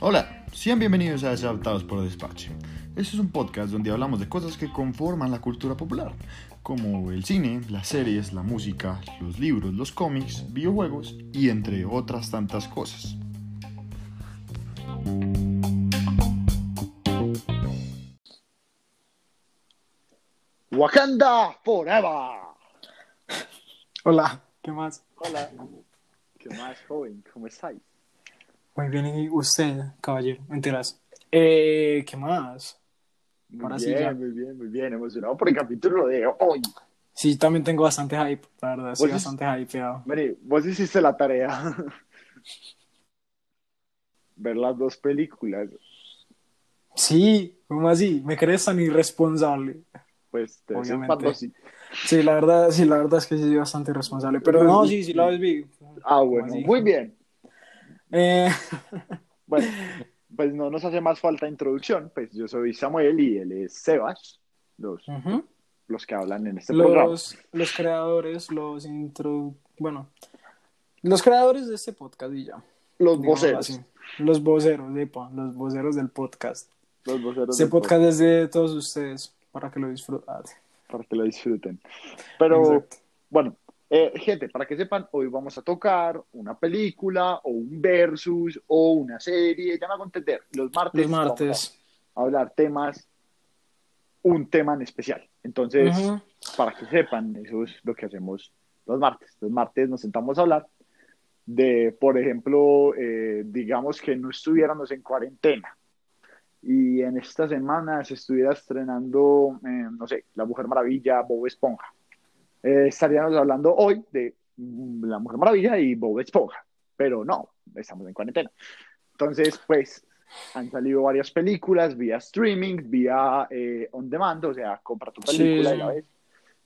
Hola, sean bienvenidos a Desadaptados por Despacho. Este es un podcast donde hablamos de cosas que conforman la cultura popular, como el cine, las series, la música, los libros, los cómics, videojuegos y entre otras tantas cosas. Wakanda Forever. Hola, ¿qué más? Hola. ¿Qué más, joven? ¿Cómo estáis? Muy bien, ¿y usted, caballero? Mentiras. Eh, ¿qué más? Muy Ahora bien, sí ya. muy bien, muy bien. Emocionado por el capítulo de hoy. Sí, también tengo bastante hype, la verdad, estoy Oye, bastante hypeado. Mary, vos hiciste la tarea. Ver las dos películas. Sí, ¿cómo así? ¿Me crees tan irresponsable? Pues te vez en Obviamente. sí. Sí, la verdad, sí, la verdad es que sí soy bastante irresponsable, pero no, sí, sí la ves vi. Ah, bueno, así? muy bien. Eh, Bueno, pues no nos hace más falta introducción. Pues yo soy Samuel y él es Sebas, los, los que hablan en este programa. los, los creadores, los intro... Bueno, los creadores de este podcast y ya. Los voceros. así. Los voceros, epa, los voceros del podcast. Los voceros Este del podcast es de todos ustedes, para que lo disfruten. para que lo disfruten. Pero Exacto. bueno, eh, gente, para que sepan, hoy vamos a tocar una película o un versus o una serie, ya me hago entender. Los martes, Los martes. vamos a hablar temas, un tema en especial. Entonces, Ujú. para que sepan, eso es lo que hacemos los martes. Los martes nos sentamos a hablar de, por ejemplo, eh, digamos que no estuviéramos en cuarentena y en esta semana se estuviera estrenando, eh, no sé, La Mujer Maravilla, Bob Esponja. Eh, estaríamos hablando hoy de mm, La Mujer Maravilla y Bob Esponja, pero no, estamos en cuarentena. Entonces, pues, han salido varias películas vía streaming, vía eh, on demand, o sea, compra tu película Sí. y la ves.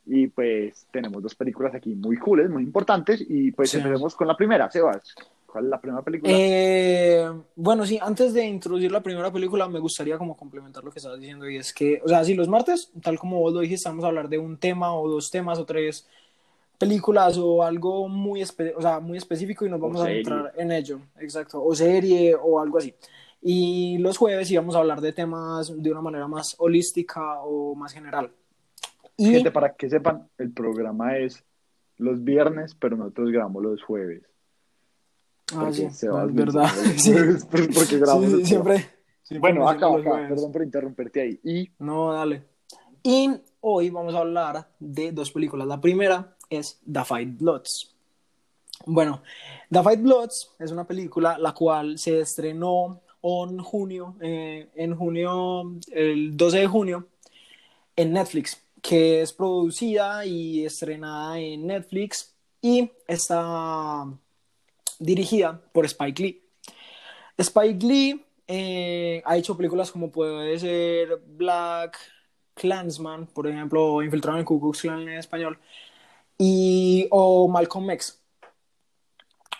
Y pues tenemos dos películas aquí muy cooles, muy importantes, y pues Sí. empecemos con la primera, Sebas. ¿Cuál es la primera película? Eh, bueno, sí, antes de introducir la primera película, me gustaría como complementar lo que estabas diciendo, y es que, o sea, sí, los martes, tal como vos lo dijiste, vamos a hablar de un tema o dos temas o tres películas o algo muy, espe- o sea, muy específico y nos vamos a entrar en ello, exacto, o serie o algo así. Y los jueves sí vamos a hablar de temas de una manera más holística o más general. Y Gente, para que sepan, el programa es los viernes, pero nosotros grabamos los jueves. Ah, Porque sí, es verdad. Sí. porque grabamos Sí, siempre, siempre Bueno, acá, acá, perdón por interrumpirte ahí. Y No, dale. Y hoy vamos a hablar de dos películas. La primera es The Fight Bloods. Bueno, The Fight Bloods es una película la cual se estrenó en junio, eh, en junio, el 12 de junio, en Netflix, que es producida y estrenada en Netflix y está dirigida por Spike Lee. Spike Lee eh, ha hecho películas como puede ser Black Klansman, por ejemplo, Infiltrado en el Ku Klux Klan en español, y, o Malcolm X,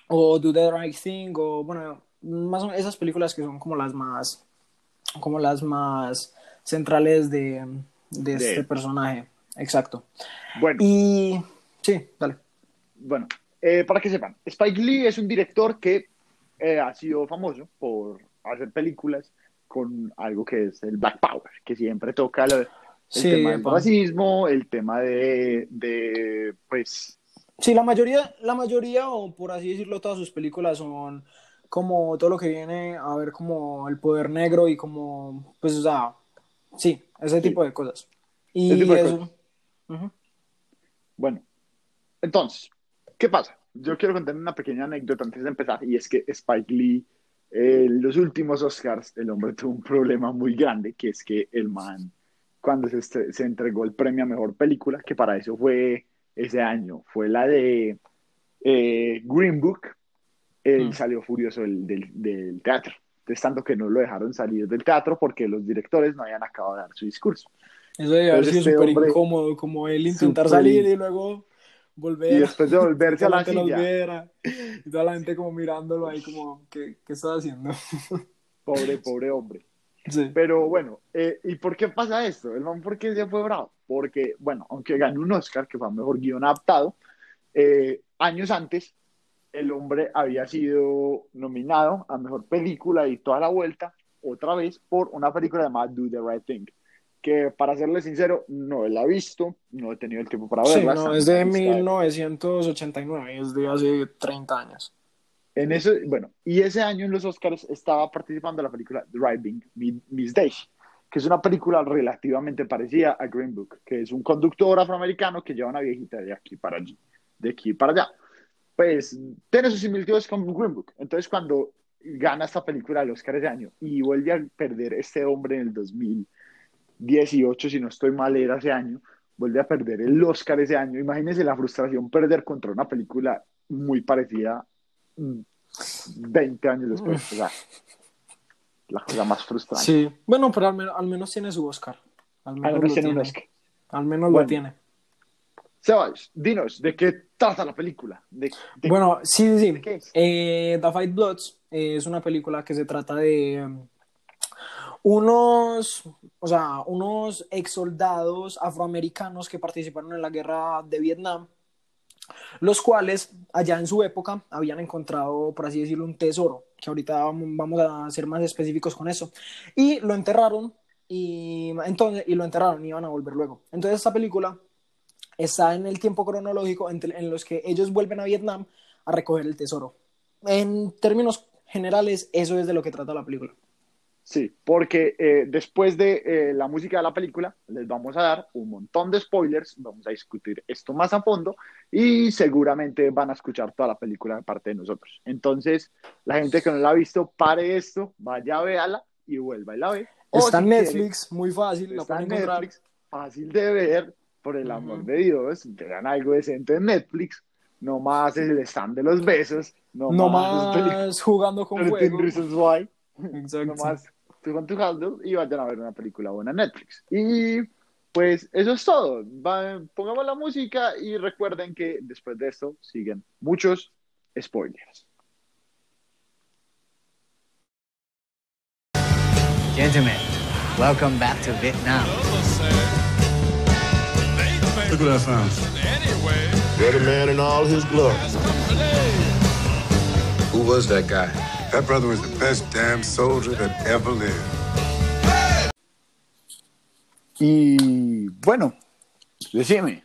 o Do the Right Thing, o bueno, más o menos esas películas que son como las más, como las más centrales de, de De este él. personaje. Exacto. bueno, Y sí, dale. bueno eh, para que sepan, Spike Lee es un director que eh, ha sido famoso por hacer películas con algo que es el Black Power, que siempre toca el, el Sí, tema del racismo, el tema de, de pues, Sí, la mayoría, la mayoría, o por así decirlo, todas sus películas son como todo lo que viene a ver como el poder negro y como, pues, o sea, sí, ese tipo de cosas. Y tipo de eso. cosas. Ujú. Bueno, entonces, ¿qué pasa? Yo quiero contar una pequeña anécdota antes de empezar, y es que Spike Lee, eh, en los últimos Oscars, el hombre tuvo un problema muy grande, que es que el man, cuando se, entregó el premio a Mejor Película, que para eso fue ese año, fue la de eh, Green Book, él Mm. salió furioso del, del, del teatro. Entonces, tanto que no lo dejaron salir del teatro porque los directores no habían acabado de dar su discurso. Eso debe haber sido este súper incómodo, como él intentar salir y luego volver. Y después de volverse a la los silla, viera, y toda la gente como mirándolo ahí como, ¿qué, qué estás haciendo? pobre, pobre hombre. Sí. Pero bueno, eh, ¿y por qué pasa esto? El man, ¿por qué se fue bravo? porque, bueno, aunque ganó un Oscar, que fue mejor guion adaptado, eh, años antes el hombre había sido nominado a mejor película y toda la vuelta, otra vez, por una película llamada Do the Right Thing. Que para serle sincero, no la he visto, no he tenido el tiempo para Sí, verla. no, es de 1989, es de hace 30 años. En eso, bueno, y ese año en los Oscars estaba participando la película Driving Miss Daisy, que es una película relativamente parecida a Green Book, que es un conductor afroamericano que lleva una viejita de aquí para allí, de aquí para allá. Pues tiene sus similitudes con Green Book. Entonces, cuando gana esta película el Oscar ese año y vuelve a perder este hombre en el 2018, si no estoy mal, era ese año, vuelve a perder el Oscar ese año. Imagínense la frustración perder contra una película muy parecida 20 años después. O sea, la cosa más frustrante. Sí, bueno, pero al, menos, al menos tiene su Oscar. Al menos, Al menos lo tiene un. Oscar. Al menos Bueno. lo tiene. Sebas, dinos, ¿de qué trata la película? ¿De, de- Bueno, sí, sí, ¿de qué es? Eh, The Fight Bloods eh, es una película que se trata de unos, o sea, unos ex soldados afroamericanos que participaron en la guerra de Vietnam, los cuales allá en su época habían encontrado, por así decirlo, un tesoro, que ahorita vamos a ser más específicos con eso, y lo enterraron y entonces y lo enterraron y iban a volver luego. Entonces esta película está en el tiempo cronológico en los que ellos vuelven a Vietnam a recoger el tesoro. En términos generales, eso es de lo que trata la película. Sí, porque eh, después de eh, la música de la película, les vamos a dar un montón de spoilers, vamos a discutir esto más a fondo y seguramente van a escuchar toda la película de parte de nosotros. Entonces, la gente que no la ha visto, pare esto, vaya a véala y vuelva y la ve. O está en si quiere, Netflix, muy fácil, la está pueden en encontrar. Netflix, fácil de ver, por el amor de Dios, vean algo decente en Netflix, no más el stand de los besos, no, No más, más jugando con 13 fuego. Exacto. no más con tu y vayan a ver una película buena en Netflix. Y pues eso es todo. Va- pongamos la música y recuerden que después de esto siguen muchos spoilers. Gentlemen, welcome back to Vietnam. Look what I found. Man in all his glory. Who was that guy? That brother was the best damn soldier that ever lived. Y bueno, decime,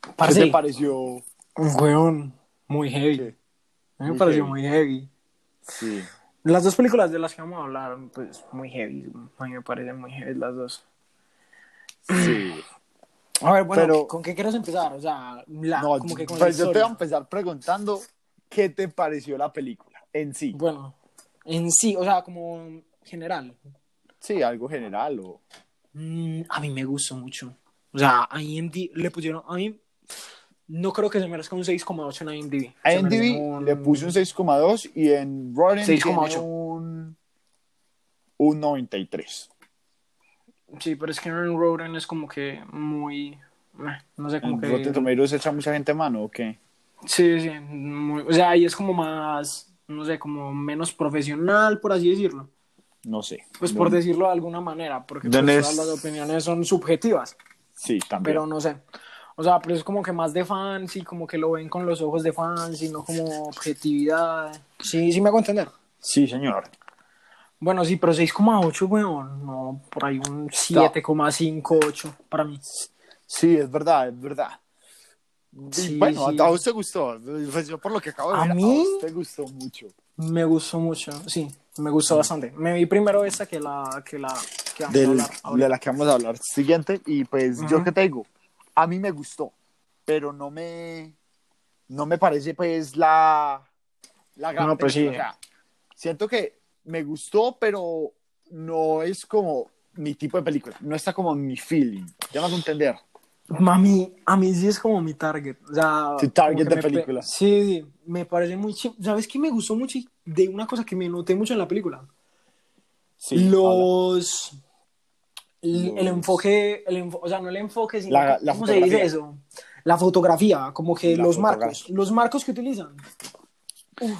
¿qué Parce, te pareció? weón, muy heavy. ¿Qué? A mí me Muy pareció heavy. muy heavy. Sí. Las dos películas de las que vamos a hablar, pues muy heavy. A mí me parecen muy heavy las dos. sí. A ver, bueno, Pero- ¿con qué quieres empezar? O sea, la, No, como que con pues la yo te voy a empezar preguntando qué te pareció la película en sí. Bueno, en sí, o sea, como general. Sí, algo general o... Mm, a mí me gustó mucho. O sea, a IMDb le pusieron. A mí no creo que se merezca un 6,8 en IMDb. A IMDb un- le puse un 6,2 y en Rotten 6,8. tiene un, un 93. Sí, pero es que en Rotten es como que muy. No sé, como ¿En que. Rotten Tomatoes echa mucha gente mano o qué? Sí, sí. muy- o sea, ahí es como más. No sé, como menos profesional, por así decirlo. No sé. Pues por decirlo de alguna manera, porque pues, ¿Dónde todas es? las opiniones son subjetivas. Sí, también. pero no sé. O sea, pero es como que más de fans y como que lo ven con los ojos de fans y no como objetividad. Sí, sí me hago entender. Sí, señor. Bueno, sí, pero 6,8, weón. No, por ahí un 7,58 para mí. Sí, es verdad, es verdad. Y Sí, bueno, sí. a vos te gustó. Pues yo por lo que acabo de ¿A ver, mí? te gustó mucho. Me gustó mucho, sí, me gustó bastante. Me vi primero esa que la que la que vamos a Del- hablar ahora. de la que vamos a hablar siguiente. Y pues yo Ujú. que te digo, a mí me gustó, pero no me, no me parece pues la, la gran No, pues sí. O sea, siento que me gustó, pero no es como mi tipo de película. No está como mi feeling. Ya vas a entender. Mami, a mí sí es como mi target. O sea, Tu target de película. Sí, sí, me parece muy chim- ¿Sabes qué me gustó mucho? De una cosa que me noté mucho en la película. Sí, los el, enfoque el enfo- o sea no el enfoque sino La- cómo se dice eso la fotografía como que La los marcos los marcos que utilizan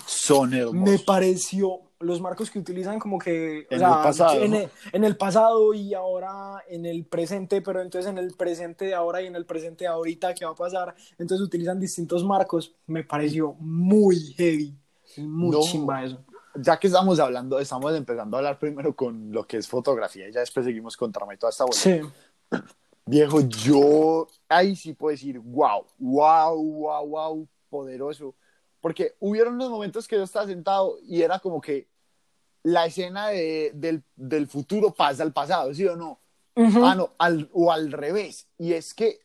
son hermosos. me pareció los marcos que utilizan como que o En sea, el pasado, en, el, en el pasado y ahora en el presente, pero entonces en el presente de ahora y en el presente de ahorita que va a pasar, entonces utilizan distintos marcos, me pareció muy heavy, muy No. chimba eso. Ya que estamos hablando, estamos empezando a hablar primero con lo que es fotografía y ya después seguimos con trama y toda esta vuelta. Sí, Viejo, yo ahí sí puedo decir, wow, wow, wow, wow, poderoso. Porque hubieron unos momentos que yo estaba sentado y era como que la escena de- del, del futuro pasa al pasado, ¿sí o no? Ujú. Ah, no, al- o al revés. Y es que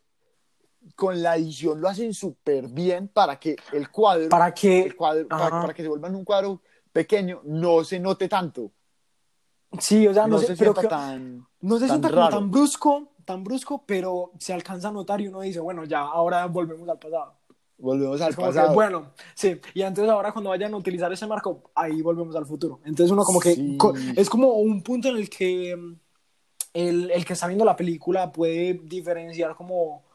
con la edición lo hacen súper bien para que el cuadro, para que el cuadro para, para que se vuelva en un cuadro pequeño, no se note tanto. sí, o sea, no, No, se pero sienta que- tan... no se tan sienta como tan brusco, tan brusco, pero se alcanza a notar y uno dice, bueno, ya, ahora volvemos al pasado. Volvemos al como que, pasado. bueno, sí, y entonces ahora cuando vayan a utilizar ese marco, ahí volvemos al futuro. Entonces uno como que, Sí. co- es como un punto en el que mm, el, el que está viendo la película puede diferenciar como,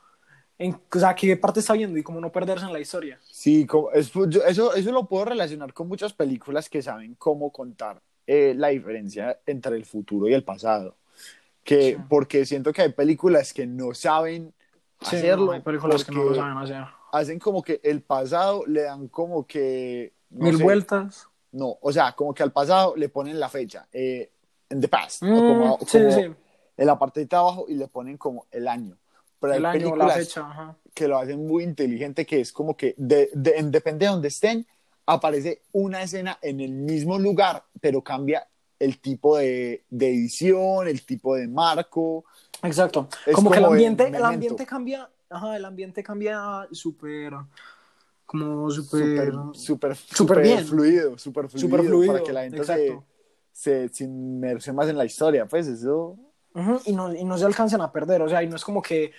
en, o sea, qué parte está viendo y como no perderse en la historia. Sí, como- es- yo- eso, eso lo puedo relacionar con muchas películas que saben cómo contar eh, la diferencia entre el futuro y el pasado. Que, Sí. Porque siento que hay películas que no saben Sí, hacerlo. no, hay películas que no lo porque saben hacer. Hacen como que el pasado le dan como que... no Mil sé, vueltas. No, o sea, como que al pasado le ponen la fecha, eh, in the past, o Mm, como, sí, como sí, en la parte de abajo y le ponen como el año. Pero el hay año, la películas fecha, ajá. que lo hacen muy inteligente, que es como que de, de- en- depende de donde estén, aparece una escena en el mismo lugar, pero cambia el tipo de, de edición, el tipo de marco. Exacto. Es como, que el como en ambiente, el ambiente cambia, ajá, el ambiente cambia súper, como súper, Súper, súper, bien. fluido, súper fluido, Súper fluido, para que la gente se, se, se inmerse más en la historia, pues eso... Ujú, y, no, y no se alcancen a perder, o sea, y no es como que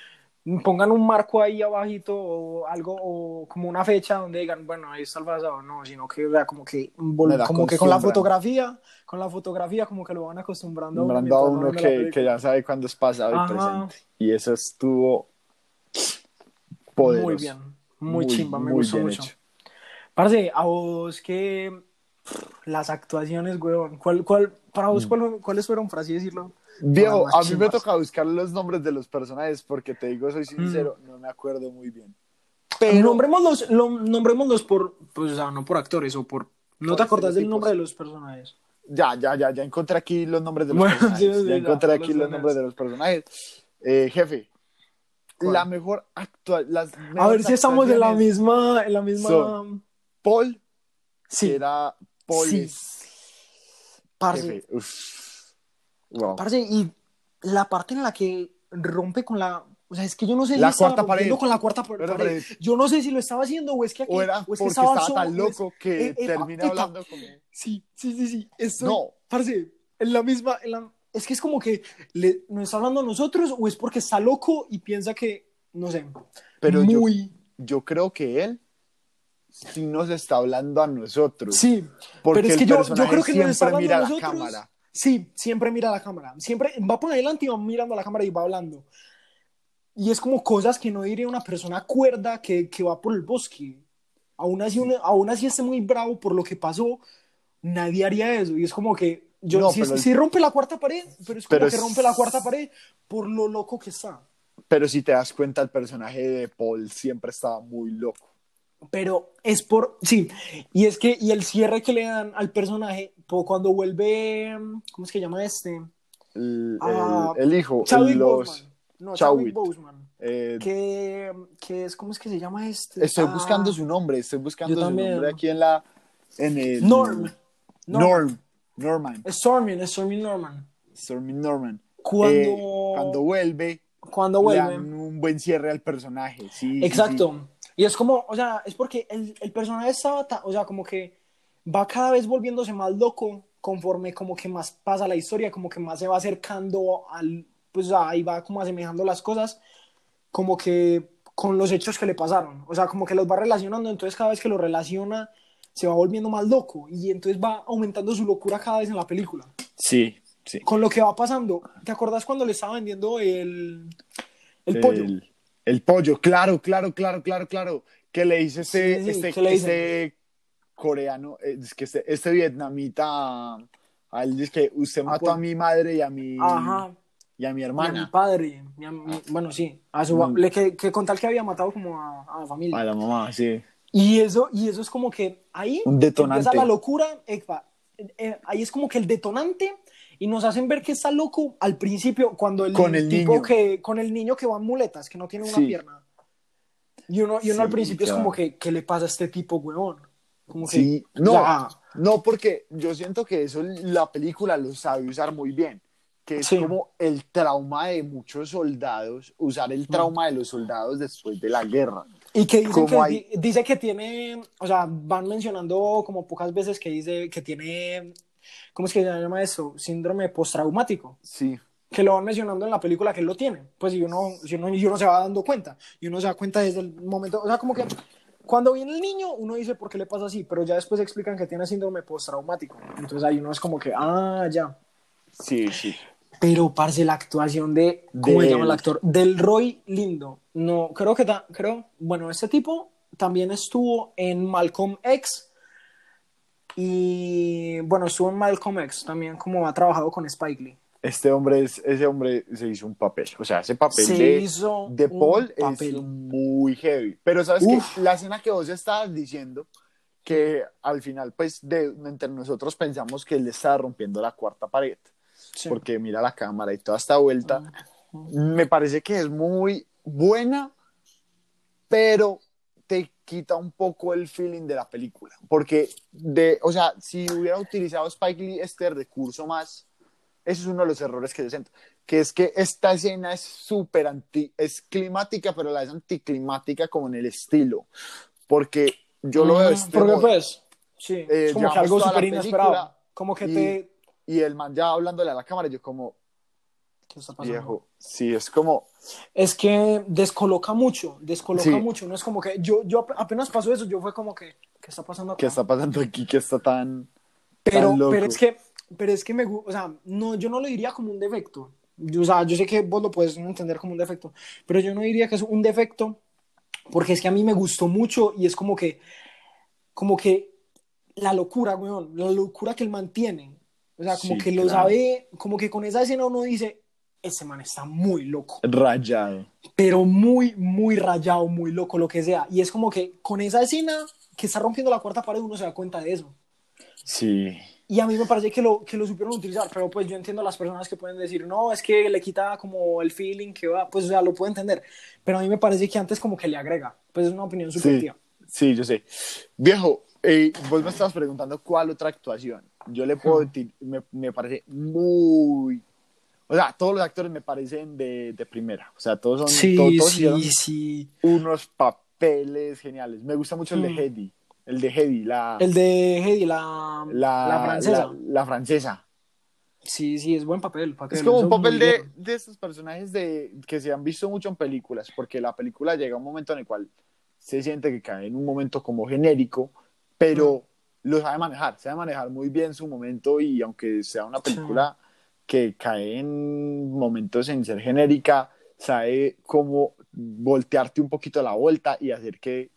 pongan un marco ahí abajito o algo, o como una fecha donde digan, bueno, ahí está el pasado, no, sino que, o sea, como que, como que con la fotografía, con la fotografía como que lo van acostumbrando a uno a uno que, que ya sabe cuándo es pasado y presente. Y eso estuvo poderoso. Muy bien, muy, Muy, chimba, me muy gustó mucho. hecho. Parce, a vos que las actuaciones, weón, ¿cuál, cuál, para Mm. vos cuál- cuáles fueron, por así decirlo? Diego, a mí me toca buscar los nombres de los personajes porque te digo, soy sincero, Mm. no me acuerdo muy bien. Pero nombrémoslos, lo, nombrémoslos por, pues, o sea, no por actores o por... ¿No Por te acordás del nombre de los personajes? Ya, ya, ya, ya encontré aquí los nombres de los Bueno, personajes. sí, sí, ya ya, encontré aquí los los nombres de los personajes. Eh, jefe, ¿Cuál? la mejor actual, las A ver si estamos en la misma... En la misma... Son- Paul, sí, que era Paul Sí. parce. Wow. parce, y la parte en la que rompe con la... O sea, es que yo no sé si La estaba cuarta pared. con la cuarta pared. Yo no sé si lo estaba haciendo o es que aquí... O era o es que estaba, estaba solo, tan o es- loco que Eh, epa, termina hablando como... Sí, sí, sí, sí. Estoy, No. Parce, en la misma. en la- es que es como que le, nos está hablando a nosotros o es porque está loco y piensa que. No sé. Pero yo- muy. yo creo que él sí nos está hablando a nosotros. Sí, porque pero es que yo, yo creo que nos está siempre hablando mira a la cámara. Sí, siempre mira la cámara. Siempre va por adelante y va mirando a la cámara y va hablando. Y es como cosas que no diría una persona cuerda que, que va por el bosque. Aún así, aún así esté muy bravo por lo que pasó, nadie haría eso. Y es como que. Yo, No, sí, pero sí rompe la cuarta pared, pero es como Pero que es- rompe la cuarta pared por lo loco que está. Pero si te das cuenta, el personaje de Paul siempre estaba muy loco. Pero es por. Sí, y es que. Y el cierre que le dan al personaje, cuando vuelve. ¿Cómo es que llama este? El, Ah, el- el hijo, Chadwick los... Boseman. No, Chadwick. Boseman. eh, Que, que es. ¿Cómo es que se llama este? estoy Ah, buscando su nombre, estoy buscando su nombre aquí en la... En el, Norm. Norm. Norman. Es Stormin, es Stormin Norman. Stormy Norman. Cuando. Eh, cuando vuelve, cuando le vuelve. dan un buen cierre al personaje. Sí, sí, Exacto. Y es como, o sea, es porque el, el personaje estaba, ta- o sea, como que va cada vez volviéndose más loco conforme como que más pasa la historia, como que más se va acercando al, pues ahí va como asemejando las cosas, como que con los hechos que le pasaron, o sea, como que los va relacionando, entonces cada vez que lo relaciona se va volviendo más loco y entonces va aumentando su locura cada vez en la película. Sí, sí. Con lo que va pasando, ¿te acordás cuando le estaba vendiendo el, el pollo? El, pollo, claro, claro, claro, claro, claro. Que le dice este, Sí, sí, este, ¿qué le este coreano, eh, es que este, este vietnamita, a él dice que usted mató pues. a mi madre y a mi, Ajá. y a mi Y a mi hermana, padre. mi- bueno, sí. A su, Mm. le, que, que con tal que había matado como a, a la familia. a la mamá, sí. Y eso, y eso es como que ahí Un detonante. empieza la locura. epa, eh, ahí es como que el detonante y nos hacen ver que está loco al principio cuando el, Con el tipo niño. que con el niño que va en muletas, que no tiene una Sí. pierna. Y uno, y uno al Sí, principio es claro. como que, ¿qué le pasa a este tipo, weón? Como que, Sí, no, ya. no, porque yo siento que eso la película lo sabe usar muy bien, que es Sí. como el trauma de muchos soldados, usar el trauma de los soldados después de la guerra. Y que dicen que, hay- di- dice que tiene, o sea, van mencionando como pocas veces que dice que tiene, ¿cómo es que se llama eso? Síndrome postraumático. Sí, que lo van mencionando en la película que él lo tiene. Pues y uno, y uno, y uno se va dando cuenta. Y uno se da cuenta desde el momento. O sea, como que cuando viene el niño, uno dice por qué le pasa así, pero ya después explican que tiene síndrome postraumático. Entonces ahí uno es como que, ah, ya. sí, sí. Pero, parce, la actuación de. ¿Cómo se llama el actor? Del Roy Lindo. No, creo que. ta- creo. Bueno, este tipo también estuvo en Malcolm X. Y. Bueno, estuvo en Malcolm X también, como ha trabajado con Spike Lee. Este hombre, es, ese hombre se hizo un papel, o sea, ese papel Se de, hizo de Paul papel. es muy heavy. Pero sabes Uf. que la escena que vos estabas diciendo, que al final, pues, de, entre nosotros pensamos que él estaba rompiendo la cuarta pared. Sí. porque mira la cámara y toda esta vuelta, me parece que es muy buena, pero te quita un poco el feeling de la película, porque de, o sea, si hubiera utilizado Spike Lee este recurso más, ese es uno de los errores que yo siento, que es que esta escena es súper anti, es climática, pero la es anticlimática como en el estilo, porque yo lo veo este Porque modo. pues, sí, Eh, como que algo súper inesperado. Como que y- te... y el man ya hablándole a la cámara, yo como, ¿Qué está pasando? viejo, sí, es como, Es que descoloca mucho, descoloca Sí. mucho. No es como que yo, yo ap- apenas pasó eso, yo fue como que, ¿qué está pasando acá? ¿qué está pasando aquí? ¿Qué está tan, pero, tan loco? pero es que, pero es que me gu- o sea, no, yo no lo diría como un defecto. Yo, o sea, yo sé que vos lo puedes entender como un defecto, pero yo no diría que es un defecto porque es que a mí me gustó mucho y es como que, como que la locura, weón, la locura que él mantiene. O sea, como Sí, que lo claro. sabe, como que con esa escena uno dice, ese man está muy loco, rayado? pero muy, muy rayado, muy loco, lo que sea. Y es como que con esa escena que está rompiendo la cuarta pared uno se da cuenta de eso. Sí, Y a mí me parece que lo, que lo supieron utilizar, pero pues yo entiendo a las personas que pueden decir, no, es que le quita como el feeling que va, pues o sea, lo puedo entender, pero a mí me parece que antes como que le agrega, pues es una opinión sí, subjetiva. sí, yo sé. Viejo, eh, vos me estabas preguntando cuál otra actuación. Yo le puedo decir, me, me parece muy... O sea, todos los actores me parecen de, de primera. O sea, todos son... Sí, todos, todos sí, sí. unos papeles geniales. Me gusta mucho el de Mm. Hedy. El de Hedy, la, El de Hedy, la, la, la francesa. la- la francesa. Sí, sí, es buen papel. Es como un papel de, de estos personajes de, que se han visto mucho en películas, porque la película llega a un momento en el cual se siente que cae en un momento como genérico, pero lo sabe manejar, sabe manejar muy bien su momento y aunque sea una película que cae en momentos en ser genérica, sabe cómo voltearte un poquito la vuelta y hacer que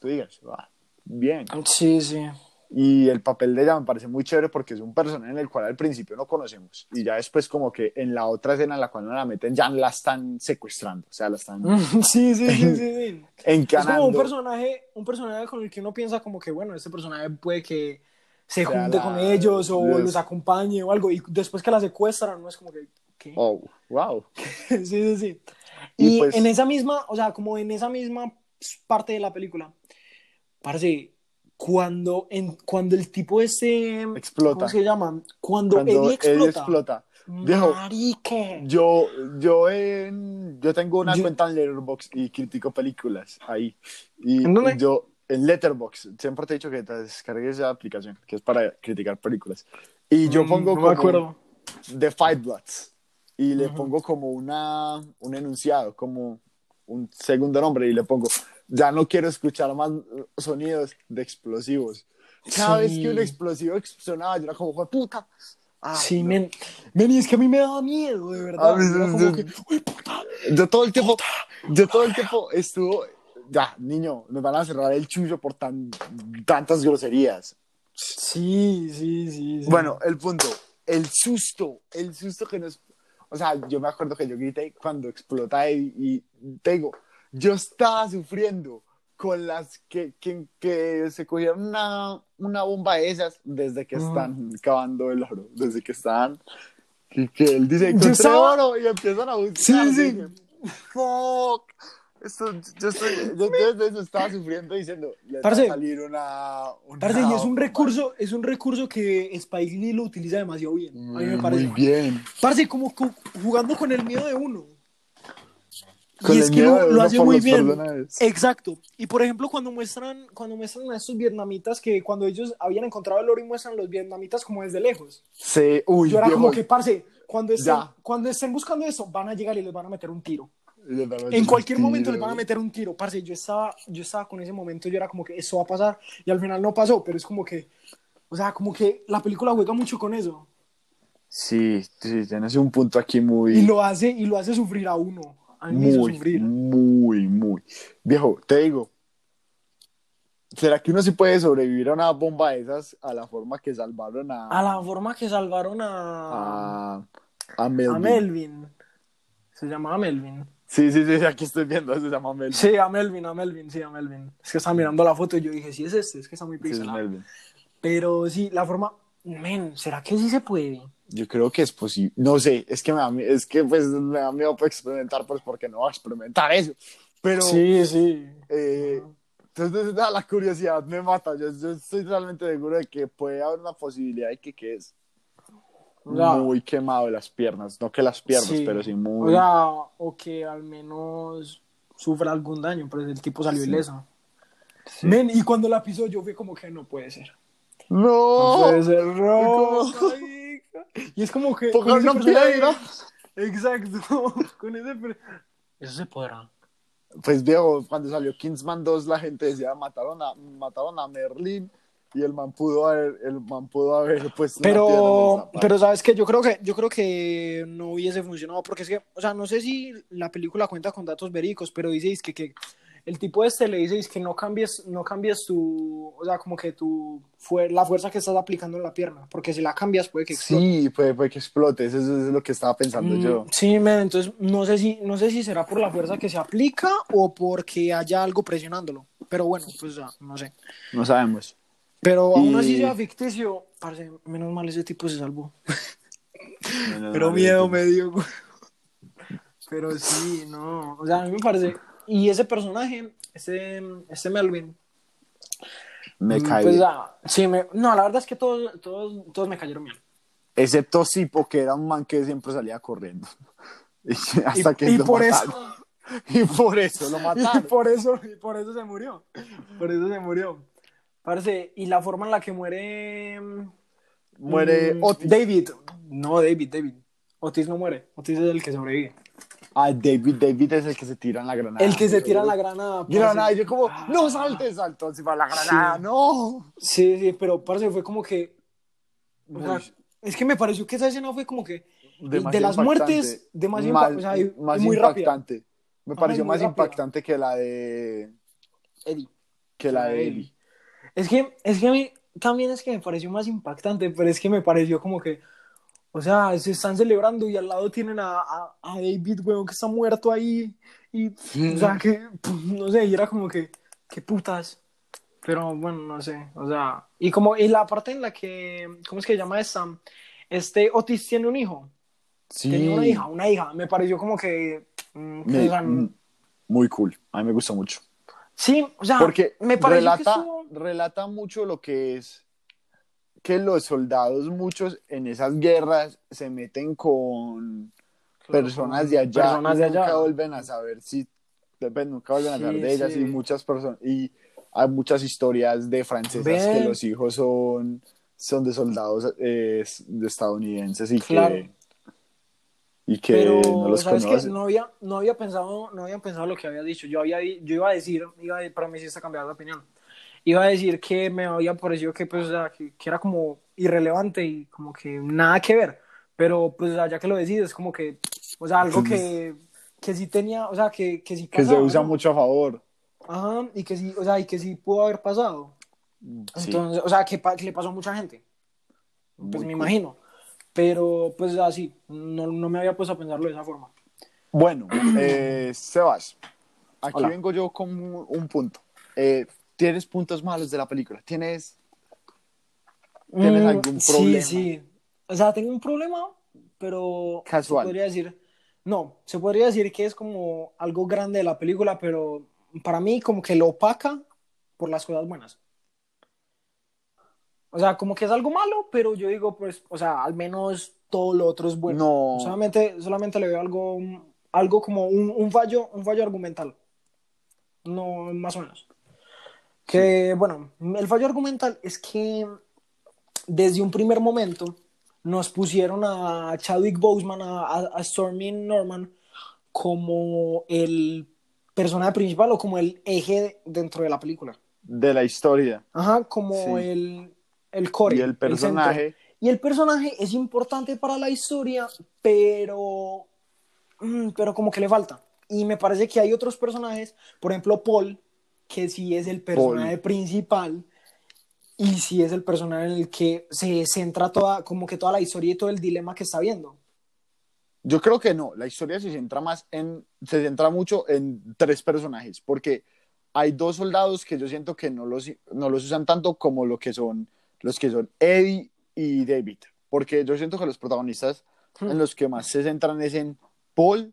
tú digas, "Ah, bien. Sí, sí. Y el papel de ella me parece muy chévere porque es un personaje en el cual al principio no conocemos. Y ya después como que en la otra escena en la cual no la meten ya la están secuestrando. O sea, la están Sí, sí, sí, sí, sí. Es encanando. como un personaje, un personaje con el que uno piensa como que, bueno, este personaje puede que se Sea junte la- con ellos o los- los acompañe o algo, y después que la secuestran, no es como que, ¿qué? Oh, wow. sí, sí, sí. Y Y, pues- en esa misma, o sea, como en esa misma parte de la película, parece cuando, en, cuando el tipo este, Explota. ¿cómo se llama? Cuando, Cuando Eddie explota. Eddie explota. Marique. Yo, yo, en, yo tengo una Yo- cuenta en Letterboxd y critico películas ahí. Y ¿En dónde? yo, en Letterboxd, siempre te he dicho que te descargues esa aplicación, que es para criticar películas. Y yo Mm, pongo no como me acuerdo. The Five Bloods y le pongo como una, un enunciado, como un segundo nombre y le pongo, ya no quiero escuchar más sonidos de explosivos. Cada Sí. vez que un explosivo sonaba, yo era como, "Jue puta. Ah, Sí, no. men, men, y es que a mí me daba miedo, de verdad. Mí sí, como sí. que, "Uy, puta". Yo todo el tiempo, yo todo el tiempo estuvo, ya, niño, nos van a cerrar el chucho por tan, tantas groserías. Sí, sí, sí. sí. Bueno, el punto, el susto, el susto que nos... O sea, yo me acuerdo que yo grité cuando explota y, y te digo, yo estaba sufriendo con las que, que, que se cogieron una, una bomba de esas desde que Mm. están cavando el oro, desde que están... Que, que él dice, encontré estaba- oro y empiezan a buscar. Sí, sí. dije, Fuck. Esto, yo, estoy, yo desde eso estaba sufriendo diciendo, le va a Parce. salir una... una Parce, y es un recurso, es un recurso que Spike Lee lo utiliza demasiado bien. A mí me Muy parece. bien. Parce, como jugando con el miedo de uno. Con y es que lo, lo hace muy bien. Exacto. Y por ejemplo, cuando muestran, cuando muestran a estos vietnamitas que cuando ellos habían encontrado el oro y muestran a los vietnamitas como desde lejos. Sí, uy, Yo era viejo, como que, parce, cuando estén, Ya. cuando estén buscando eso, van a llegar y les van a meter un tiro. En cualquier tiro. momento les van a meter un tiro. Parce, yo estaba, yo estaba con ese momento, yo era como que eso va a pasar. Y al final no pasó, pero es como que, o sea, como que la película juega mucho con eso. Sí, sí, tienes un punto aquí muy, Y lo hace, y lo hace sufrir a uno. A mí me hizo muy, sufrir. muy, muy. Viejo, te digo, ¿será que uno sí puede sobrevivir a una bomba de esas a la forma que salvaron a, A la forma que salvaron a, a, a Melvin? a Melvin. Se llamaba Melvin. Sí, sí, sí, aquí estoy viendo, se llama Melvin. Sí, a Melvin, a Melvin, sí, a Melvin. Es que estaba mirando la foto y yo dije, sí es este, es que está muy Sí, es pixelado. Melvin. Pero sí, la forma, men, ¿será que sí se puede? Yo creo que es posible. No sé, es que me da, es que pues me da miedo por experimentar, pues porque no va a experimentar eso. Pero Sí, sí. eh, entonces da, la curiosidad me mata. Yo, yo estoy realmente seguro de que puede haber una posibilidad de que quedes muy quemado de las piernas. No que las piernas, sí. pero sí O muy. sea, o que al menos sufra algún daño, pero el tipo salió Sí. ileso. Men, y cuando la pisó yo fui como que no puede ser. No ¡No! puede ser, no. Y es como que... Pongan con ese una personaje- piedra. Exacto. Con ese... Eso se podrá. Pues viejo, cuando salió Kingsman 2, la gente decía mataron a, mataron a Merlin y el man pudo haber, el man pudo haber puesto Pero, pero sabes que yo creo que yo creo que no hubiese funcionado porque es que, o sea, no sé si la película cuenta con datos verídicos, pero dice que, que el tipo este le dice que no cambies, no cambies tu, o sea, como que tu fue la fuerza que estás aplicando en la pierna, porque si la cambias puede que explote. Sí, puede, puede que explote, eso es lo que estaba pensando Mm, yo. Sí, entonces no sé si no sé si será por la fuerza que se aplica o porque haya algo presionándolo. Pero bueno, pues ya, no sé. No sabemos. Pero aún así Y- sea ficticio, parce, menos mal ese tipo se salvó. Pero miedo me dio. Pero sí, no. O sea, a mí me parece. Y ese personaje, este, este Melvin. Me mm, cae pues, ah, sí, me, no, la verdad es que todos, todos, todos me cayeron bien. Excepto Sipo, que era un man que siempre salía corriendo. Y hasta Y- que y lo por mataron. Y por eso lo Y mataron. por eso, y por eso se murió. Por eso se murió. Parece, y la forma en la que muere. Muere Otis. David. No, David, David. Otis no muere. Otis es el que sobrevive. Ah, David, David es el que se tira en la granada. el que se tira en la granada. Granada, y yo como, Ah. no saltes, saltó encima de la granada, Sí. no. Sí, sí, pero parce fue como que. o sea, Muy- es que me pareció que esa escena fue como que. demasiado de las impactante. muertes, demasiado más, o sea, rápida. impactante. Me pareció más rápida. impactante que la de Eddie. que la de Eddie. Es que, es que a mí también es que me pareció más impactante, pero es que me pareció como que. O sea, se están celebrando y al lado tienen a, a, a David, weón, que está muerto ahí. Y, o sea, que, puf, no sé, y era como que, qué putas. Pero bueno, no sé, o sea, y como, y la parte en la que, ¿cómo es que se llama esta? Este Otis tiene un hijo. Sí. Tenía una hija, una hija. Me pareció como que. mm, Me- sea, mm, muy cool. A mí me gustó mucho. sí, o sea, Porque me que relata, estuvo- relata mucho lo que es que los soldados, muchos en esas guerras, se meten con personas de allá Personas y de allá. nunca vuelven a saber si pues, nunca vuelven a Sí, saber de ellas sí. y muchas personas y hay muchas historias de francesas Ven. que los hijos son son de soldados eh, de estadounidenses y Claro. que y que Pero, no los ¿sabes. No había, no había pensado, no había pensado lo que había dicho. Yo había, yo iba a decir, iba a, para mí sí está cambiando de opinión. Iba a decir que me había parecido que, pues, o sea, que, que era como irrelevante y como que nada que ver. Pero, pues, o sea, ya que lo decís, es como que, o sea, algo que, que sí tenía, o sea, que, que sí que se usa ¿no? mucho a favor. Ajá, y que sí, o sea, y que sí pudo haber pasado. Sí. Entonces, o sea, que, que le pasó a mucha gente. Pues Muy me cool. imagino. Pero, pues así, no, no me había puesto a pensarlo de esa forma. Bueno, eh, Sebas, aquí Hola. vengo yo con un punto. Eh, ¿Tienes puntos malos de la película? ¿Tienes, ¿Tienes Mm, algún problema? Sí, sí. O sea, tengo un problema, pero Casual. se podría decir, no, se podría decir que es como algo grande de la película, pero para mí como que lo opaca por las cosas buenas. O sea, como que es algo malo, pero yo digo, pues, o sea, al menos todo lo otro es bueno. No. Solamente, solamente le veo algo, algo como un, un fallo, un fallo argumental. No, más o menos. Que, bueno, el fallo argumental es que desde un primer momento nos pusieron a Chadwick Boseman, a, a- Stormy Norman, como el personaje principal o como el eje dentro de la película. de la historia? Ajá, como Sí. el, el core. Y el personaje. y el personaje es importante para la historia, pero, mm, pero como que le falta. Y me parece que hay otros personajes, por ejemplo Paul, que sí es el personaje principal y sí es el personaje en el que se centra toda, como que toda la historia y todo el dilema que está viendo. Yo creo que no, la historia se centra más en, se centra mucho en tres personajes, porque hay dos soldados que yo siento que no los, no los usan tanto como lo que son los que son Eddie y David, porque yo siento que los protagonistas Hmm. en los que más se centran es en Paul,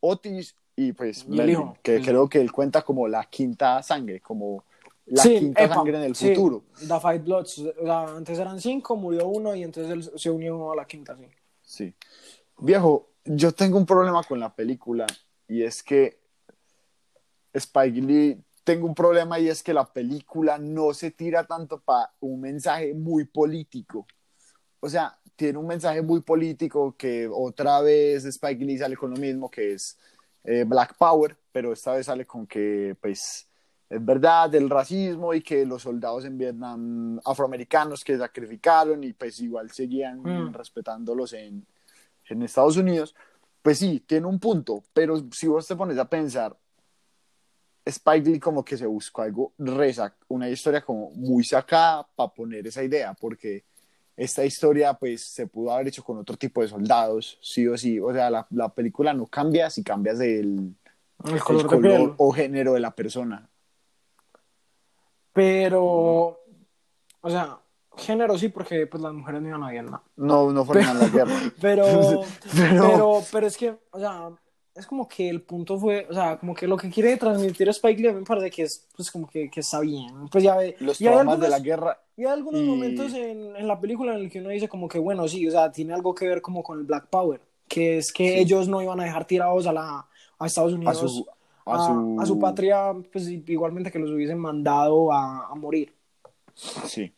Otis y pues Y el Melvin, hijo, que el- creo que él cuenta como la quinta sangre, como la Sí, quinta epa, sangre en el sí, futuro. The Five Bloods. Antes eran cinco, murió uno y entonces él se unió a la quinta, sí. Sí. Viejo, yo tengo un problema con la película y es que Spike Lee, tengo un problema y es que la película no se tira tanto para un mensaje muy político. O sea, tiene un mensaje muy político que otra vez Spike Lee sale con lo mismo que es eh, Black Power, pero esta vez sale con que pues es verdad el racismo y que los soldados en Vietnam afroamericanos que sacrificaron y pues igual seguían Mm. respetándolos en, en Estados Unidos, pues sí, tiene un punto, pero si vos te pones a pensar, Spike Lee como que se buscó algo, resa, una historia como muy sacada para poner esa idea, porque esta historia pues se pudo haber hecho con otro tipo de soldados, sí o sí, o sea, la, la película no cambia si cambias el, El el color, color, de piel. o género de la persona. Pero, o sea, género sí, porque pues las mujeres no iban a Vietnam. No, no fueron a la guerra. Pero, Pero- pero, pero, es que, o sea, es como que el punto fue, o sea, como que lo que quiere transmitir Spike Lee a mí me parece que es, pues como que, que está bien. Pues ya ve, Los traumas de la guerra Y hay algunos y- momentos en, en la película en el que uno dice como que, bueno, sí, o sea, tiene algo que ver como con el Black Power, que es que Sí. ellos no iban a dejar tirados a, la, a Estados a Unidos, su, a, a su, a su patria, pues igualmente que los hubiesen mandado a, a morir. Sí.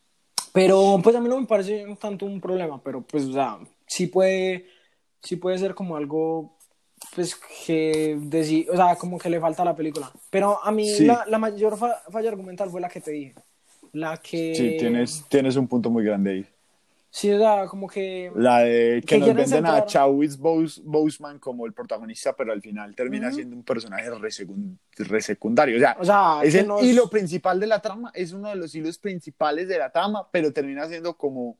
Pero pues a mí no me parece tanto un problema, pero pues, o sea, sí puede, sí puede ser como algo, pues que, deci- o sea, como que le falta a la película. Pero a mí Sí. la, la mayor fa- falla argumental fue la que te dije. La que... Sí, tienes, tienes un punto muy grande ahí. Sí, o sea, como que... La de que Que nos venden a centrar- Chadwick Bose- Boseman como el protagonista, pero al final termina siendo un personaje re, secun- re. O sea, O sea, es el nos- hilo principal de la trama, es uno de los hilos principales de la trama, pero termina siendo como,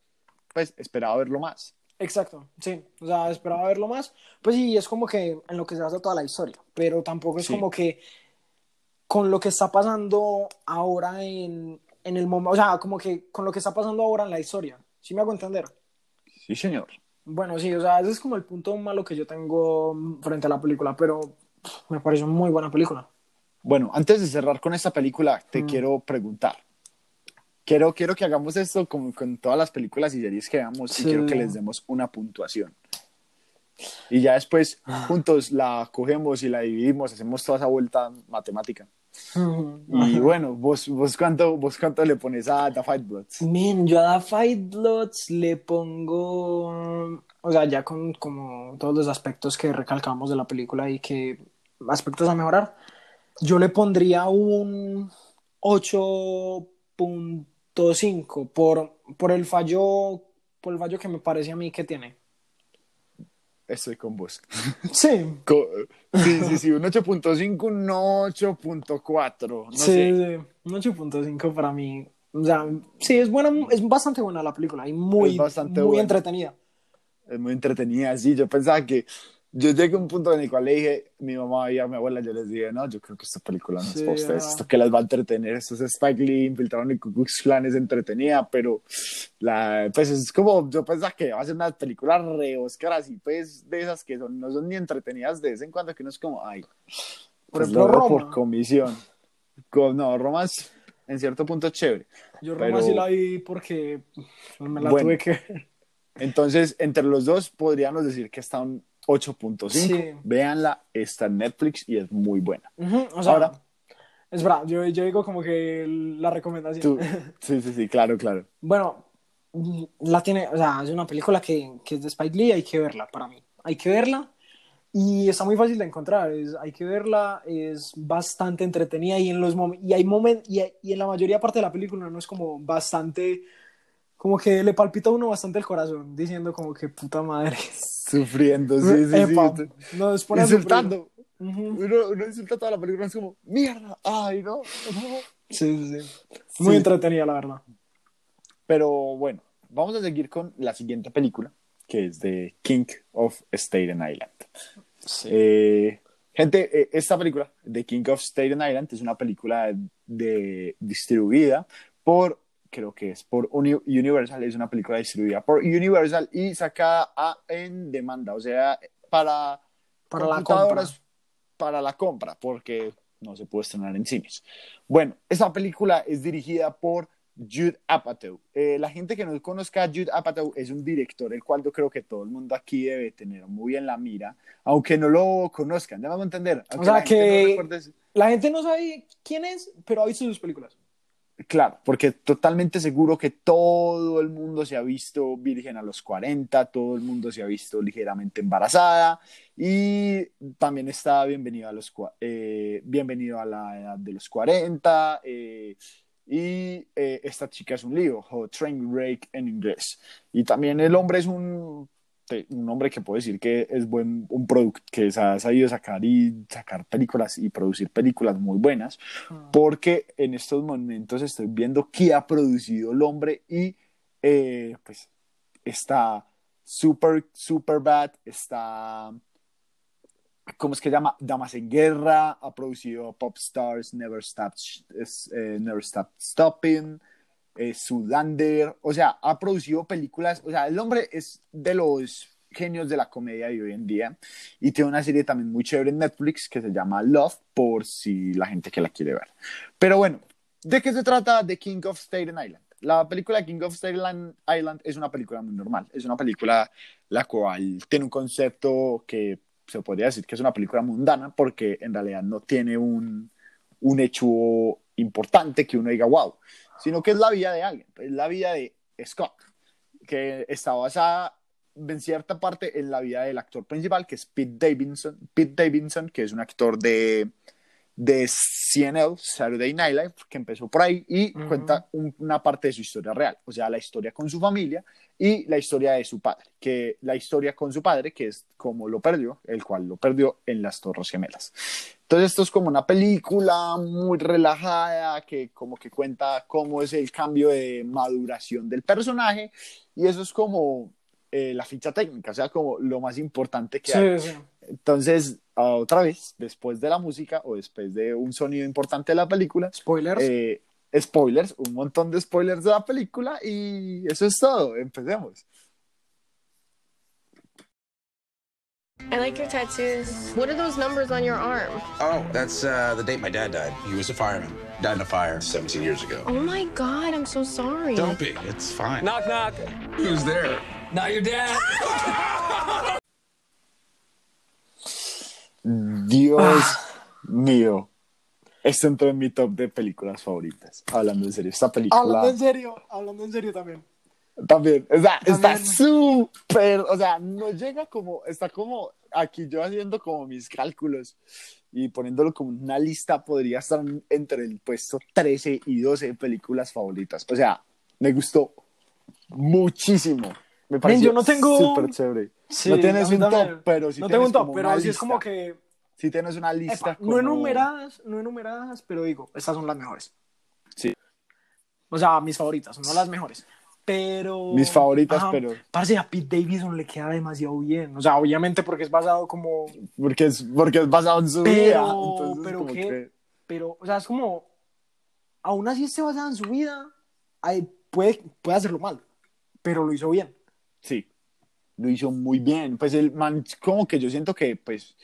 pues, esperaba verlo más. Exacto, sí. O sea, esperaba verlo más. Pues sí, es como que en lo que se basa toda la historia. Pero tampoco es Sí. como que con lo que está pasando ahora en, en el momento. O sea, como que con lo que está pasando ahora en la historia. ¿Sí me hago entender? Sí, señor. Bueno, sí, o sea, ese es como el punto malo que yo tengo frente a la película. Pero me pareció muy buena película. Bueno, antes de cerrar con esta película, te Mm. quiero preguntar. Quiero, quiero que hagamos esto con, con todas las películas y series que veamos Sí. y quiero que les demos una puntuación. Y ya después Ah. juntos la cogemos y la dividimos, hacemos toda esa vuelta matemática. Y Ajá. bueno, vos, vos, cuánto, ¿vos cuánto le pones a The Fight Bloods? Men, yo a The Fight Bloods le pongo, o sea, ya con como todos los aspectos que recalcamos de la película y que aspectos a mejorar, yo le pondría un 8.5 por, por el fallo, por el fallo que me parece a mí que tiene. estoy con vos. Sí, Co- Sí, sí, sí, un 8.5, un 8.4. No sí, sé. sí. Un 8.5 para mí. O sea, sí, es buena, es bastante buena la película y muy, bastante muy buena. entretenida. Es muy entretenida, sí. Yo pensaba que. Yo llegué a un punto en el cual le dije, mi mamá y a mi abuela, yo les dije, no, yo creo que esta película no es Sí, para ustedes, esto que las va a entretener, esto es Spike Lee, infiltraron en Ku Klux Klan, es entretenida, pero la, pues es como, yo pensaba que va a ser una película re Oscar así, pues de esas que son, no son ni entretenidas de vez en cuando, que uno es como, ay, Por pues ejemplo, Roma. por comisión. Con- no, Roma es en cierto punto chévere. Yo Pero- Roma sí la vi porque me la Bueno. tuve que. Entonces, entre los dos podríamos decir que está un 8.5. Sí. Véanla, está en Netflix y es muy buena. Ujú, O sea, Ahora- es verdad, yo, yo digo como que la recomendación. Tú- sí, sí, sí, claro, claro. Bueno, la tiene, o sea, es una película que, que es de Spike Lee, hay que verla para mí. Hay que verla y está muy fácil de encontrar, es, hay que verla, es bastante entretenida y en los y hay momentos y, y en la mayoría parte de la película no es como bastante como que le palpita a uno bastante el corazón diciendo como que puta madre. Sufriendo, sí, sí, Epa, sí. pone a sufrir. Insultando. Uno, uno insulta toda la película, es como, mierda, ay, no, no. Sí, sí, sí. Muy Sí. entretenida, la verdad. Pero bueno, vamos a seguir con la siguiente película, que es de King of Staten Island. Eh, gente, eh, esta película, The King of Staten Island, es una película de, distribuida por, creo que es por Uni- Universal, es una película distribuida por Universal y sacada a- en demanda, o sea, para, Para la computadoras, para la compra, porque no se puede estrenar en cines. Bueno, esta película es dirigida por Jude Apatow. Eh, la gente que no conozca a Jude Apatow es un director, el cual yo creo que todo el mundo aquí debe tener muy en la mira, aunque no lo conozcan, ya me a entender. Aunque sea la gente que- no recuerde eso. La gente no sabe quién es, pero ha visto sus películas. Claro, porque totalmente seguro que todo el mundo se ha visto virgen a los 40, todo el mundo se ha visto ligeramente embarazada y también está bienvenido a, los, eh, bienvenido a la edad de los 40 eh, y eh, esta chica es un lío, o train break en inglés. Y también el hombre es un, te- un hombre que puedo decir que es buen, un producto, que se ha sabido sacar y sacar películas y producir películas muy buenas porque en estos momentos estoy viendo qué ha producido el hombre y eh, pues está Super, Super Bad, está, ¿cómo es que llama? Damas en Guerra, ha producido Pop Stars, Never Stop, eh, Never Stop Stopping, eh, Zoolander, o sea, ha producido películas, o sea, el hombre es de los genios de la comedia de hoy en día y tiene una serie también muy chévere en Netflix que se llama Love por si la gente que la quiere ver. Pero bueno, ¿de qué se trata The King of Staten Island? La película King of Staten Island es una película muy normal, es una película la cual tiene un concepto que se podría decir que es una película mundana porque en realidad no tiene un, un hecho importante que uno diga wow, sino que es la vida de alguien, es la vida de Scott, que está basada en cierta parte en la vida del actor principal, que es Pete Davidson, Pete Davidson que es un actor de, de CNL, Saturday Night Live, que empezó por ahí y Ujú. cuenta un- una parte de su historia real, o sea, la historia con su familia y la historia de su padre, que la historia con su padre, que es cómo lo perdió, el cual lo perdió en las Torres Gemelas. Entonces esto es como una película muy relajada que como que cuenta cómo es el cambio de maduración del personaje y eso es como eh, la ficha técnica, o sea, como lo más importante que hay. Sí, sí. Entonces, otra vez, después de la música o después de un sonido importante de la película, Spoilers. eh, spoilers, un montón de spoilers de la película y eso es todo, empecemos. I like your tattoos. What are those numbers on your arm? Oh, that's uh, the date my dad died. He was a fireman. Died in a fire 17 years ago. Oh my god, I'm so sorry. Don't be. It's fine. Knock, knock. Who's there? Not your dad. Dios mío. Esto entró en mi top de películas favoritas. Hablando en serio, esta película Hablando en serio, hablando en serio también. también, o sea, está súper, o sea, no llega como, está como aquí yo haciendo como mis cálculos y poniéndolo como una lista, podría estar entre el puesto 13 y 12 de películas favoritas. O sea, me gustó muchísimo. Me pareció yo no tengo- súper chévere. Sí, no tienes un top, pero sí no tengo un top, pero una sí es como que Si tienes una lista. epa, como- no enumeradas, no enumeradas, pero digo, estas son las mejores. Sí. O sea, mis favoritas, no las mejores. Pero. Mis favoritas, pero- Parce, a Pete Davidson le queda demasiado bien. O sea, obviamente porque es basado como. Porque es, porque es basado en su Pero- vida. entonces pero qué- que- Pero, o sea, es como. Aún así esté basado en su vida, ahí puede, puede hacerlo mal. Pero lo hizo bien. Sí, lo hizo muy bien. Pues el man, como que yo siento que, pues,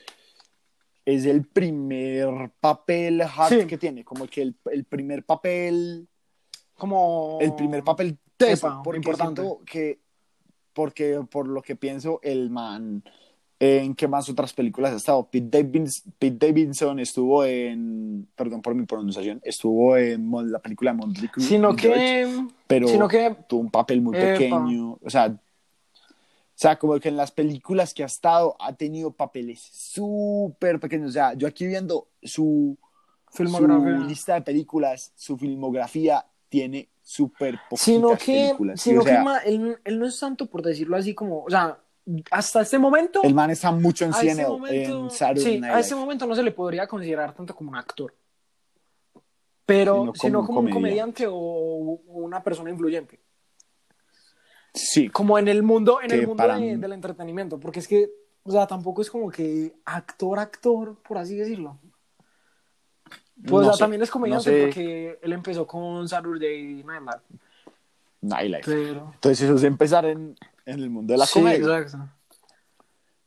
es el primer papel hard Sí. que tiene, como que el, el primer papel, Como. el primer papel teso, porque importante. que, porque por lo que pienso, el man, ¿en qué más otras películas ha estado? Pete Davidson, Pete Davidson estuvo en, perdón por mi pronunciación, estuvo en la película Motley Crue, Sino George, que. pero sino que. tuvo un papel muy Epa. pequeño, o sea, o sea, como que en las películas que ha estado ha tenido papeles súper pequeños, o sea, yo aquí viendo su, Filmografía. su lista de películas, su filmografía tiene súper poquitas Sino que, películas, sino o sea, que él, él no es tanto por decirlo así como, o sea, hasta este momento, el man está mucho en a este momento, en Saturday sí, Night a este momento no se le podría considerar tanto como un actor, pero Sino como sino un como un comediante. comediante o una persona influyente, Sí, como en el mundo, en el mundo para de- del entretenimiento, porque es que, o sea, tampoco es como que actor, actor, por así decirlo. Pues o no sea, sé, también es no comediante sé. porque él empezó con Saturday Night Live, Nightlife. pero... Entonces eso es empezar en, en el mundo de la Sí, comedia. exacto.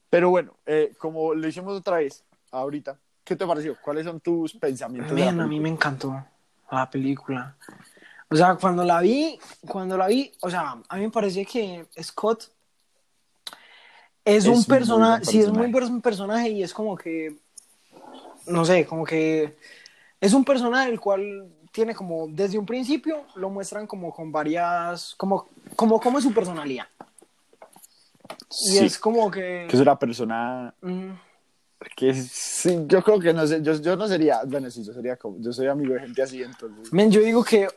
Pero bueno, eh, como lo hicimos otra vez, ahorita, ¿qué te pareció? ¿Cuáles son tus pensamientos? Men, a mí me encantó la película. O sea, cuando la vi, cuando la vi, o sea, a mí me parece que Scott es, Es un personaje, buen sí, es muy buen personaje y es como que, no sé, como que es un personaje el cual tiene como, desde un principio, lo muestran como con varias, como, como, como es su personalidad. Y Sí, es como que... que es una persona mm, que sí, yo creo que no sé, yo, yo no sería, bueno, sí, yo sería como, yo soy amigo de gente así, entonces. Men, yo digo que,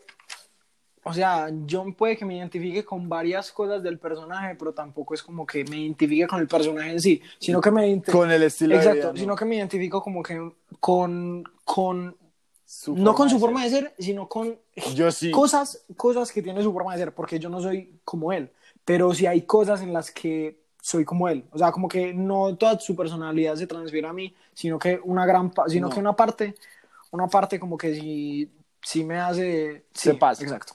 o sea, yo puede que me identifique con varias cosas del personaje, pero tampoco es como que me identifique con el personaje en sí, sino que me identifico. Con el estilo de Exacto, vida, ¿no? sino que me identifico como que con, con Su no con su de forma de ser, sino con Yo sí. cosas, cosas que tiene su forma de ser, porque yo no soy como él, pero sí hay cosas en las que soy como él, o sea, como que no toda su personalidad se transfiere a mí, sino que una gran, sino No. que una parte, una parte como que sí, sí me hace, sí, Se pasa. exacto.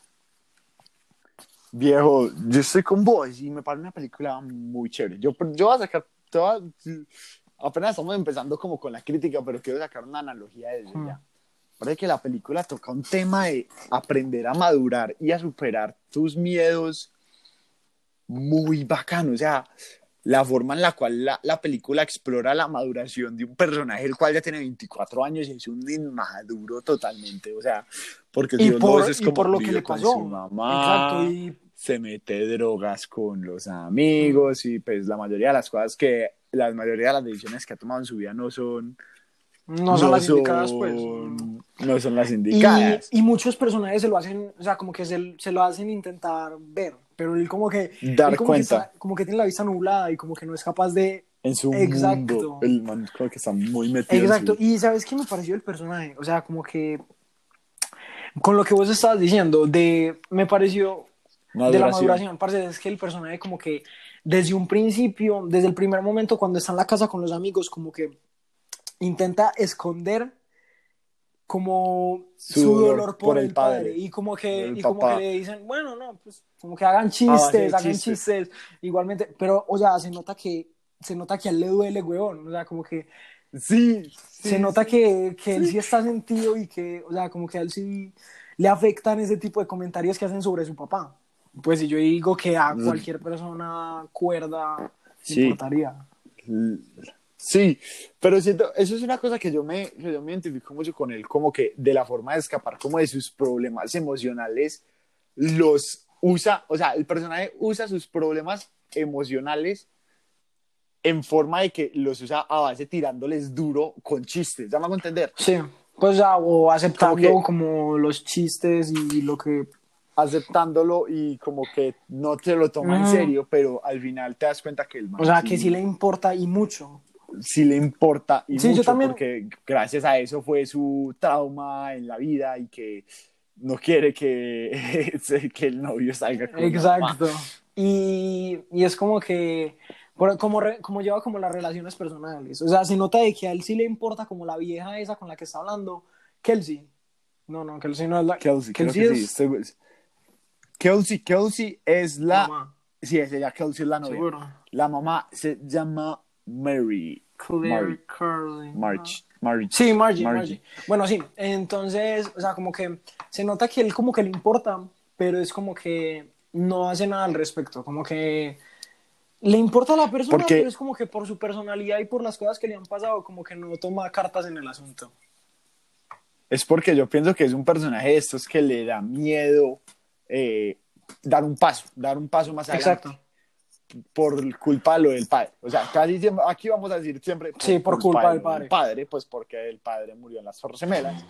Viejo, yo estoy con vos y me parece una película muy chévere. Yo, yo voy a sacar, te voy a- apenas estamos empezando como con la crítica, pero quiero sacar una analogía de eso Hmm. ya. Parece que la película toca un tema de aprender a madurar y a superar tus miedos muy bacano. O sea, la forma en la cual la, la película explora la maduración de un personaje, el cual ya tiene 24 años y es un inmaduro totalmente. O sea, porque Y vos lo por, ves es y como por lo que le con pasó. su mamá, Exacto, y se mete drogas con los amigos y pues la mayoría de las cosas que, la mayoría de las decisiones que ha tomado en su vida no son... no son las indicadas, pues. No son las Y, indicadas. y muchos personajes se lo hacen, o sea, como que se, se lo hacen intentar ver, pero él como que, Dar como cuenta. Que está- como que tiene la vista nublada y como que no es capaz de... en su Exacto. mundo, el man creo que está muy metido Exacto, su... y ¿sabes qué me pareció el personaje? O sea, como que... Con lo que vos estabas diciendo, de me pareció de la Maduración. maduración, parce, es que el personaje como que desde un principio, desde el primer momento cuando está en la casa con los amigos, como que intenta esconder como Su su, dolor dolor, por el el padre, padre, y como que el y como que le dicen bueno no pues como que hagan chistes hagan chistes. chistes igualmente pero o sea se nota que se nota que a él le duele huevón o sea como que Sí, sí, se nota que, que él sí está sentido y que, o sea, como que a él sí le afectan ese tipo de comentarios que hacen sobre su papá. Pues si yo digo que a cualquier persona cuerda Sí. importaría. Sí, pero siento, eso es una cosa que yo me, que yo me identifico mucho con él, como que de la forma de escapar como de sus problemas emocionales, los usa, o sea, el personaje usa sus problemas emocionales en forma de que los usa a base tirándoles duro con chistes, ¿ya me hago entender? Sí, pues ya, o aceptando Como como, que- los chistes y lo que aceptándolo y como que no te lo toma en Ujú. serio, pero al final te das cuenta que el man O sea, que sí le importa y mucho. Sí le importa y Sí, yo mucho también- porque gracias a eso fue su trauma en la vida y que no quiere que, que el novio salga con mamá. Exacto. Y, y es como que, como, re- como lleva como las relaciones personales. O sea, se nota de que a él sí le importa como la vieja esa con la que está hablando, Kelsey. No, no, Kelsey no es la... Kelsey, creo Kelsey que es sí, estoy- Kelsey, Kelsey es la mamá, sí, es ella, Kelsey es la novia. seguro. La mamá se llama Mary. Claire Curley. March. March. Sí, Margie, Margie. Margie. Bueno, sí, entonces, o sea, como que se nota que él como que le importa, pero es como que no hace nada al respecto, como que le importa a la persona, Porque- pero es como que por su personalidad y por las cosas que le han pasado, como que no toma cartas en el asunto. Es porque yo pienso que es un personaje de estos que le da miedo eh, dar un paso, dar un paso más adelante. Exacto. Por culpa de lo del padre. O sea, casi siempre, aquí vamos a decir siempre. Sí, por culpa del de lo padre. pues porque el padre murió en las Torres Gemelas.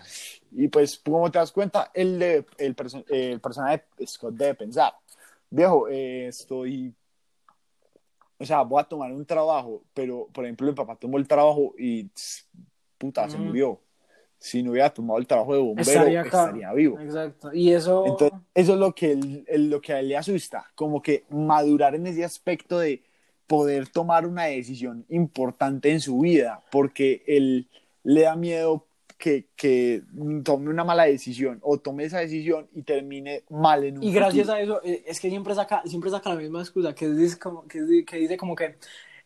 Y pues, como te das cuenta, el, de- el, perso- el personaje de Scott debe pensar: viejo, eh, estoy. O sea, voy a tomar un trabajo, pero por ejemplo, el papá tomó el trabajo y. tss, Puta, se Ujú. murió. Si no hubiera tomado el trabajo de bombero, Estaría vivo. Exacto. Y eso... Entonces, eso es lo que, él- lo que a él le asusta, como que madurar en ese aspecto de poder tomar una decisión importante en su vida, porque él le da miedo que, que tome una mala decisión o tome esa decisión y termine mal en un Y gracias futuro. a eso, eh, es que siempre saca, siempre saca la misma excusa, que dice como que dice como que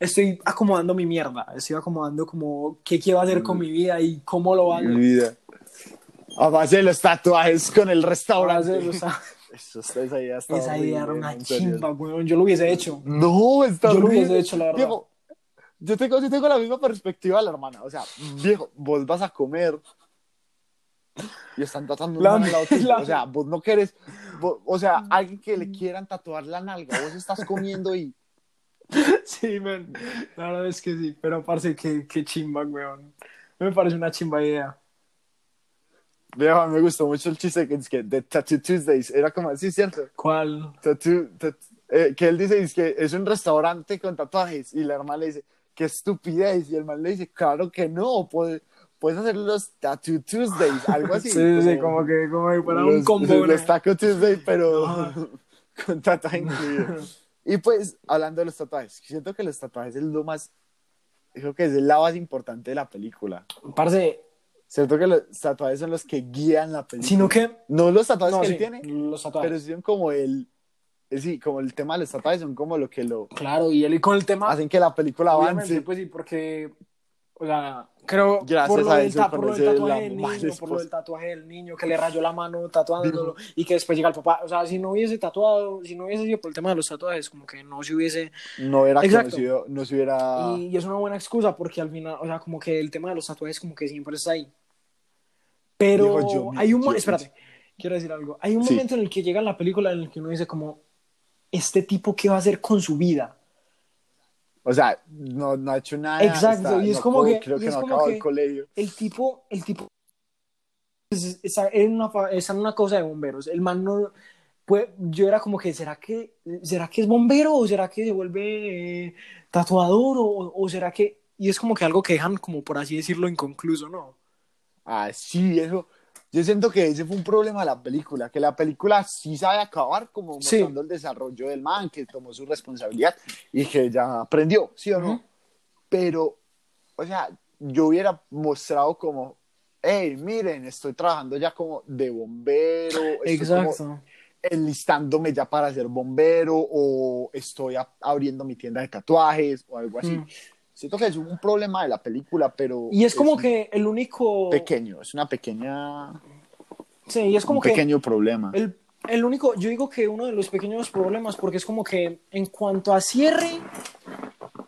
estoy acomodando mi mierda, estoy acomodando como qué quiero hacer con mi vida y cómo lo hago. Mi vida. A base de los tatuajes con el restaurante. Eso, esa idea esa idea era una chimba, weón. Yo lo hubiese hecho. No, está Yo lo hubiese hecho, la verdad. Viejo, yo tengo, yo tengo la misma perspectiva de la hermana. O sea, viejo, vos vas a comer y están tratando La- tuyo. la- O sea, vos no quieres. vos- o sea, alguien que le quieran tatuar la nalga, vos estás comiendo y. Sí, man. La verdad es que sí, pero parece que, que chimba, weón. Me parece una chimba idea. Me gustó mucho el chiste que es que de Tattoo Tuesdays. Era como así, ¿cierto? ¿Cuál? Tattoo, tat- eh, que él dice es que es un restaurante con tatuajes y la hermana le dice, qué estupidez. Y el man le dice, claro que no, puedes, puedes hacer los Tattoo Tuesdays, algo así. Sí, sí, sí, como que como los, un combo. Los ¿no? Taco Tuesday, pero con tatuaje incluido. Y pues, hablando de los tatuajes, siento que los tatuajes es lo más, creo que es la base importante de la película. Parce, Siento que los tatuajes son los que guían la película. sino que... No los tatuajes No, que sí, él tiene, los tatuajes. pero son como el, eh, sí, como el tema de los tatuajes son como lo que lo Claro, y él con el tema... hacen que la película avance. pues sí, porque, o sea, creo Gracias por lo, a del, eso ta- por lo del tatuaje del niño, del por lo del esposo. tatuaje del niño que le rayó la mano tatuándolo y que después llega el papá, o sea, si no hubiese tatuado, si no hubiese sido por el tema de los tatuajes, como que no se hubiese, No hubiera Exacto. conocido, no se hubiera... y, y es una buena excusa porque al final, o sea, como que el tema de los tatuajes como que siempre está ahí. Pero Digo, yo- hay un, mo- yo- espérate, quiero decir algo, hay un Sí. momento en el que llega la película en el que uno dice como, este tipo, ¿qué va a hacer con su vida? O sea, no, no ha hecho nada. Exacto, y es no como acabó- que- Creo que no acabó el colegio. el tipo, el tipo es- está en una, está en una cosa de bomberos. El man no, pues, yo era como que, ¿será que, será que es bombero o será que se vuelve eh, tatuador o, o será que, y es como que algo que dejan como por así decirlo inconcluso, ¿no? Ah, sí, eso. Yo siento que ese fue un problema de la película, que la película sí sabe acabar como Sí. mostrando el desarrollo del man, que tomó su responsabilidad y que ya aprendió, ¿sí o no? Ujú. Pero, o sea, yo hubiera mostrado como, hey, miren, estoy trabajando ya como de bombero, estoy como enlistándome ya para ser bombero o estoy abriendo mi tienda de tatuajes o algo así. Mm. Siento que es un problema de la película, pero... Y es como un que el único, Pequeño, es una pequeña... sí, y es como un que pequeño problema. El, el único, yo digo que uno de los pequeños problemas, porque es como que en cuanto a cierre,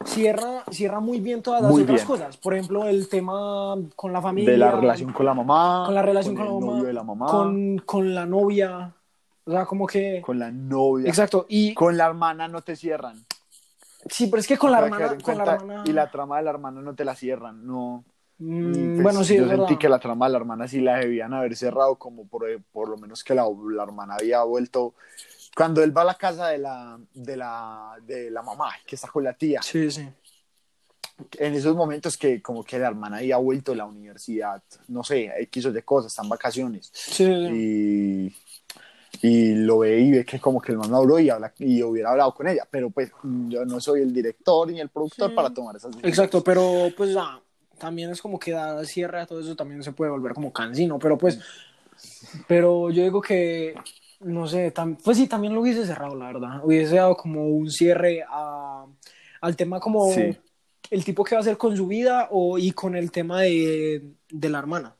cierra, cierra muy bien todas las Muy otras bien. cosas. Por ejemplo, el tema con la familia. de la relación con la mamá, con la relación con, el la mamá, novio de la mamá, Con, con la novia. O sea, como que. con la novia, Exacto. Y con la hermana no te cierran. Sí, pero es que con la hermana. Con la hermana Y la trama de la hermana no te la cierran, no. Mm, pues, bueno, sí, yo sentí verdad. que la trama de la hermana sí la debían haber cerrado, como por, por lo menos que la, la hermana había vuelto. Cuando él va a la casa de la, de la, de la mamá, que está con la tía, Sí, sí. en esos momentos que como que la hermana había vuelto de la universidad, no sé, X o de cosas, están vacaciones, Sí, sí. y, y lo ve y ve que como que el man no habló y, habla, y hubiera hablado con ella, pero pues yo no soy el director ni el productor Sí. para tomar esas decisiones. Exacto, pero pues ya, también es como que dar cierre a todo eso también se puede volver como cansino, pero pues, pero yo digo que, no sé, tam- pues sí, también lo hubiese cerrado, la verdad, hubiese dado como un cierre a, al tema como Sí. el tipo que va a hacer con su vida o, y con el tema de, de la hermana.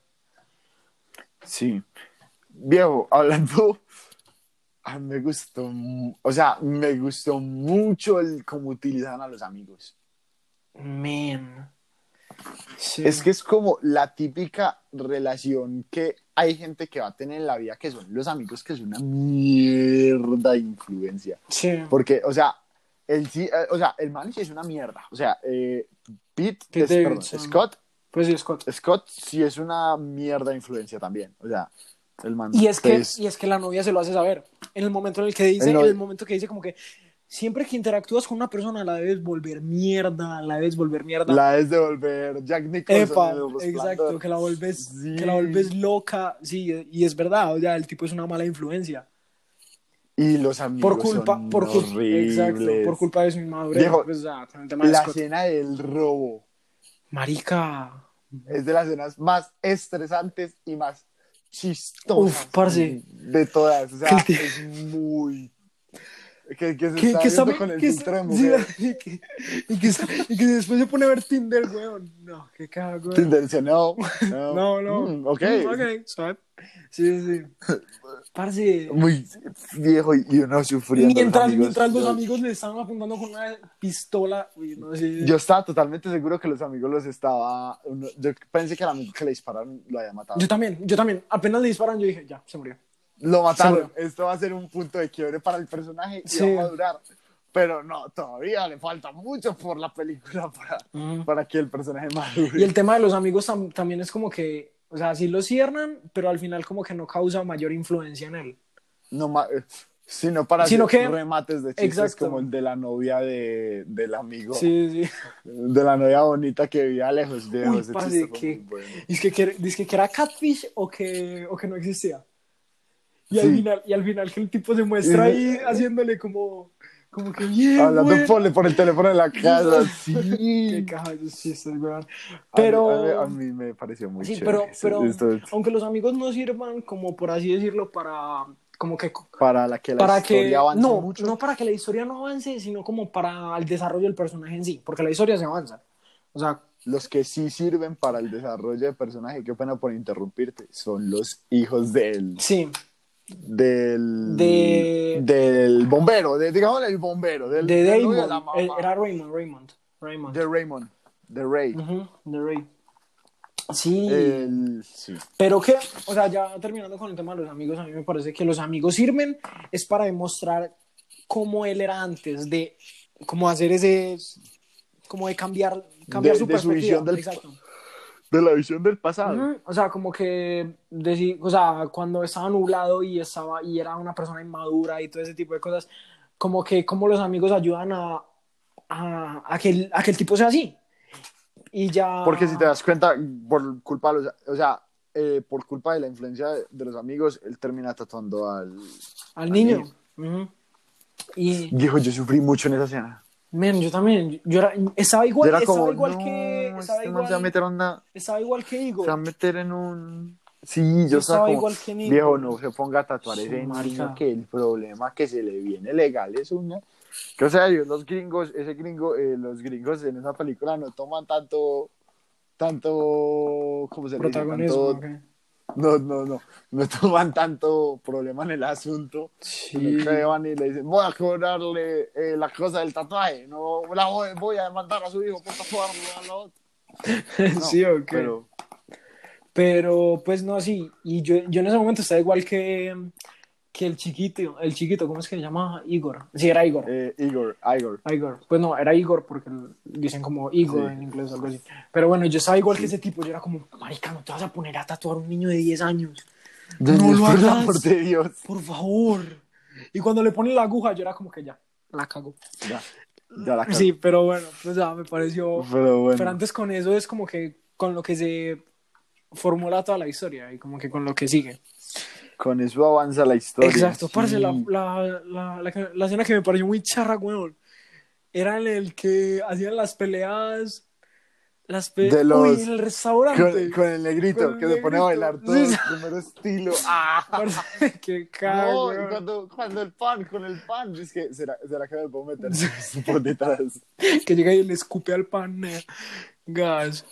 Sí. Viejo, hablando, a mí me gustó, o sea, me gustó mucho el cómo utilizan a los amigos. Man. Sí. Es que es como la típica relación que hay gente que va a tener en la vida, que son los amigos, que es una mierda de influencia. Sí. Porque, o sea, el, eh, o sea, el man sí es una mierda. O sea, eh, Pete, Pete es- perdón, Davidson. Scott, Pues sí, Scott. Scott sí es una mierda de influencia también. O sea, el man Y es, que, pues, y es que la novia se lo hace saber. En el momento en el que dice, El en el momento que dice como que siempre que interactúas con una persona la debes volver mierda, la debes volver mierda. la es de volver Jack Nicholson Epa, exacto, que la vuelves, Sí. que la vuelves loca, sí, y es verdad, o sea, el tipo es una mala influencia. Y los amigos Por culpa, son por horribles. exacto, por culpa de su inmadurez, pues, La Scott. escena del robo Marica, es de las escenas más estresantes y más chistosas Uf, parce. de todas. O sea, es muy... Que, que se que, está que sabe- con el que filtro de sí, mujer. y, que, y, que, y que después se pone a ver Tinder, weón. No, qué cago. Tinder dice, no, no, No, no. Mm, ok. Mm, ok, swipe. Sí, sí. Parce. Muy viejo y uno sufriendo. Mientras, los amigos. mientras los amigos le estaban apuntando con una pistola. Uy, no sé. Yo estaba totalmente seguro que los amigos los estaba. yo pensé que el amigo que le dispararon lo había matado. Yo también, yo también. Apenas le disparan, yo dije, ya, se murió. Lo mataron. Se Esto va a ser un punto de quiebre para el personaje y Sí. va a madurar. Pero no, todavía le falta mucho por la película para, para que el personaje madure. Y el tema de los amigos tam- también es como que, o sea, sí lo cierran, pero al final como que no causa mayor influencia en él. No eh, sino para Sino hacer que- remates de chistes Exacto. como el de la novia de, del amigo. Sí, sí. De la novia bonita que vivía lejos de Uy, fue que- bueno. Dice que, que, dice que era catfish o que, o que no existía. Y, al Sí. final, y al final que el tipo se muestra ahí haciéndole como, como que bien, Hablando güey. por, por el teléfono en la casa. sí. Qué caja de esos chistes, weón. A mí- Pero, A mí, a mí me pareció muy sí, chévere. pero, pero aunque los amigos no sirvan como por así decirlo para, como que para la que la para historia que avance no, mucho. no para que la historia no avance, sino como para el desarrollo del personaje en sí, porque la historia se avanza. O sea, Los que sí sirven para el desarrollo de personaje, qué pena por interrumpirte, son los hijos del sí, del De- del bombero, de, digamos el bombero, del, de del la mamá, eh, era Raymond, Raymond, Raymond. de Raymond, de Ray. Ujú, de Ray. Sí, El- sí. pero que, o sea, ya terminando con el tema de los amigos, a mí me parece que los amigos sirven es para demostrar cómo él era antes de, como hacer ese, como de cambiar, cambiar De- su de su visión del- Exacto. De la visión del pasado. O sea, como que, deci- o sea, cuando estaba nublado y estaba y era una persona inmadura y todo ese tipo de cosas, como que como los amigos ayudan a, a, a que, a que el tipo sea así. Y ya... Porque si te das cuenta, por culpa de los, o sea, eh, por culpa de la influencia de, de los amigos, él termina tatuando al Al niño. Y, Viejo, yo sufrí mucho en esa escena. Men, yo también, yo era, estaba igual, Yo era estaba como, igual no, que, estaba este igual, se va a meter una, estaba igual que Igor. se va a meter en un... Sí, Yo estaba estaba como, igual que Nico. viejo, no se ponga a tatuar ese niño que el problema que se le viene legal es una... Que o sea, los gringos, ese gringo, eh, los gringos en esa película no toman tanto, tanto, ¿cómo se le dice? protagonismo. Tanto- ok. No, no, no, no toman tanto problema en el asunto. Sí. que van y le dicen, voy a cobrarle eh, la cosa del tatuaje, no la voy, voy a demandar a su hijo por tatuarlo a la otra. No, sí, ok. Pero Pero, pues no, sí. Y yo, yo en ese momento estaba igual que, que el chiquito, el chiquito, ¿cómo es que se llama? Igor. Sí, era Igor. Eh, Igor, Igor. Igor. Pues no, era Igor porque dicen como Igor Sí. en inglés o algo así. Pero bueno, yo estaba igual que ese tipo. Yo era como, marica, no te vas a poner a tatuar a un niño de 10 años. No lo Por el hagas. de Dios. Por favor. Y cuando le ponen la aguja, yo era como que ya, la cago. Ya, ya la cago. Sí, pero bueno, pues ya me pareció. Pero bueno. Pero antes con eso es como que con lo que se formula toda la historia y como que con lo que sigue. Con eso avanza la historia. Exacto, parce, Sí. la, la, la, la, escena que me pareció muy charra, weón, era en el que hacían las peleas, las pe- De los- Uy, en el restaurante. Con, con el negrito Con el que se pone a negrito. bailar todo Sí, el sí. primero estilo. ¡Ah! Parce, qué cago, No, cuando, cuando el pan, con el pan, es que será, será que me puedo meter por detrás. Que llega y le escupe al pan. eh. Gas.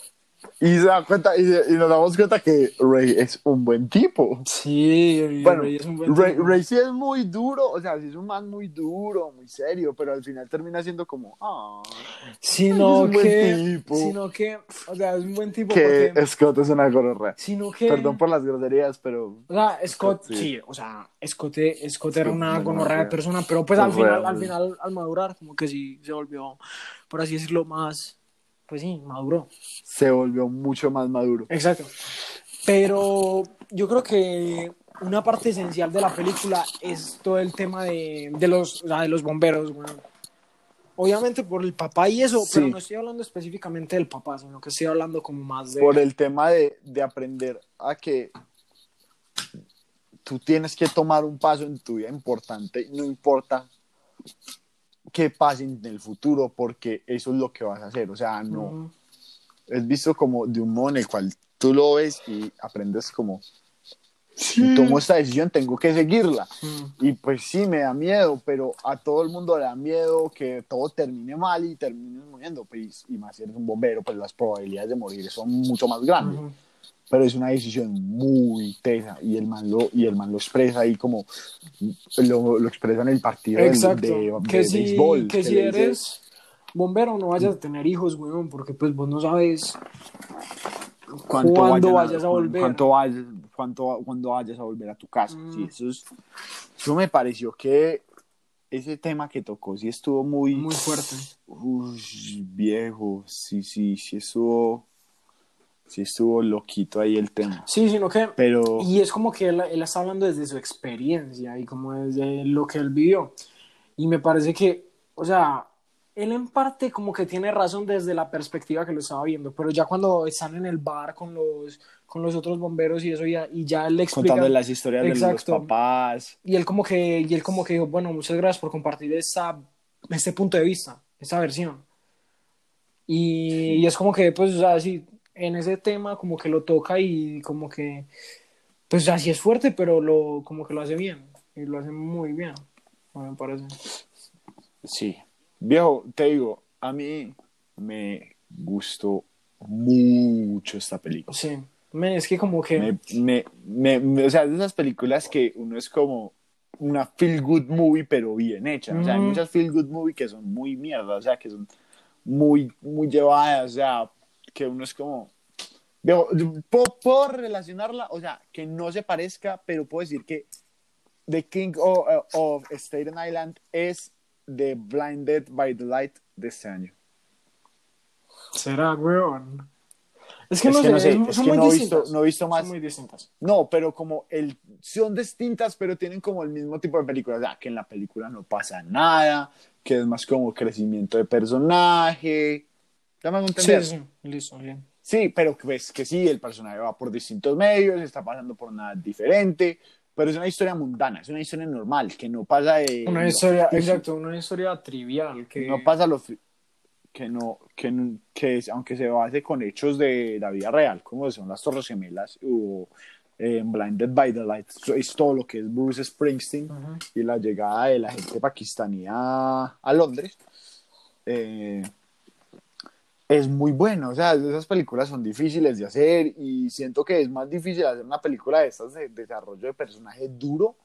Y se da cuenta, y, y nos damos cuenta que Ray es un buen tipo. Sí, Bueno, Rey es un buen Ray, tipo. Ray sí es muy duro, o sea, sí es un man muy duro, muy serio, pero al final termina siendo como, ah, Sino es un buen que, tipo. sino que, o sea, es un buen tipo que porque, Scott es una gorra. sino que, Perdón por las groserías, pero o sea, Scott, Scott, sí. sí. o sea, Scott, Scott era una gonorrea de persona, pero pues al Gonorrea, final, al final, al madurar, como que sí se volvió, por así decirlo, más, pues sí, maduró. se volvió mucho más maduro. Exacto. Pero yo creo que una parte esencial de la película es todo el tema de, de los, o sea, de los bomberos, weón. Obviamente por el papá y eso, pero no estoy hablando específicamente del papá, sino que estoy hablando como más de... Por el tema de, de aprender a que tú tienes que tomar un paso en tu vida importante, no importa qué pase en el futuro, porque eso es lo que vas a hacer. O sea, no. Ujú. es visto como de un modo en el cual tú lo ves y aprendes como, si tomo esta decisión, tengo que seguirla. Mm. Y pues sí, me da miedo, pero a todo el mundo le da miedo que todo termine mal y termines muriendo. Pues, y más si eres un bombero, pues las probabilidades de morir son mucho más grandes. Pero es una decisión muy tesa y el man lo, y el man lo expresa ahí como lo, lo expresa en el partido Exacto. de, de que si, béisbol. que si dice- eres bombero no vayas a tener hijos, weón, porque pues vos no sabes cuándo vayan vayas a volver. Cuánto vayas, cuánto, cuando vayas a volver a tu casa. Mm. Sí, eso, es- eso me pareció que ese tema que tocó sí estuvo muy... muy fuerte. Uy, viejo, sí, sí, sí estuvo... Sí estuvo loquito ahí el tema. Sí, sino que Pero... Y es como que él, él está hablando desde su experiencia y como desde lo que él vivió. Y me parece que, o sea, él en parte como que tiene razón desde la perspectiva que lo estaba viendo, pero ya cuando están en el bar con los, con los otros bomberos y eso, ya, y ya él le explica... Contando las historias de Exacto. los papás. Y él como que, y él como que dijo, bueno, muchas gracias por compartir esta, este punto de vista, esta versión. Y, y es como que, pues, o sea, sí, en ese tema como que lo toca y como que, pues, así es fuerte, pero lo, como que lo hace bien. Y lo hace muy bien, me parece. Sí. Viejo, te digo, a mí me gustó mucho esta película. Sí. Men, es que como que... Me, me, me- me- o sea, es de esas películas que uno es como una feel good movie, pero bien hecha. O sea, hay muchas feel good movie que son muy mierda, o sea, que son muy, muy llevadas, o sea, que uno es como. Viejo, puedo, puedo relacionarla, o sea, que no se parezca, pero puedo decir que The King of, of Staten Island es The Blinded by the Light de este año. Será, weón. Es que Es no que sé, no sé, es- que no he visto- no he visto más. Son muy distintas. No, pero como el, son distintas, pero tienen como el mismo tipo de películas. O sea, que en la película no pasa nada, que es más como crecimiento de personaje. ¿Ya me hago Sí, entender? sí, listo, bien. Sí, pero ves que sí, el personaje va por distintos medios, está pasando por nada diferente, pero es una historia mundana, es una historia normal, que no pasa de... Una historia, exacto, una historia trivial que... No pasa lo... Que no, que, que aunque se base con hechos de la vida real, como son las Torres Gemelas o eh, Blinded by the Light, es todo lo que es Bruce Springsteen Ujú. y la llegada de la gente pakistaní a, a Londres. eh, es muy bueno, o sea, esas películas son difíciles de hacer y siento que es más difícil hacer una película de estas de desarrollo de personaje duro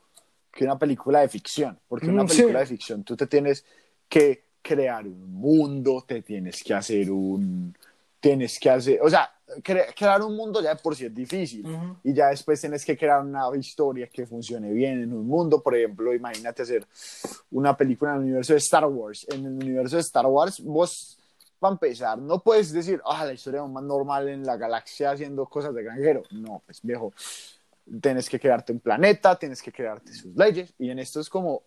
que una película de ficción, porque una Mm, sí. película de ficción tú te tienes que crear un mundo, te tienes que hacer un, tienes que hacer, o sea, cre- crear un mundo ya de por sí es difícil. Ujú. Y ya después tienes que crear una historia que funcione bien en un mundo. Por ejemplo, imagínate hacer una película en el universo de Star Wars. En el universo de Star Wars, vos, para empezar, no puedes decir, ah, la historia más normal en la galaxia haciendo cosas de granjero. No, pues viejo, tienes que crearte un planeta, tienes que crearte sus leyes. Y en esto es como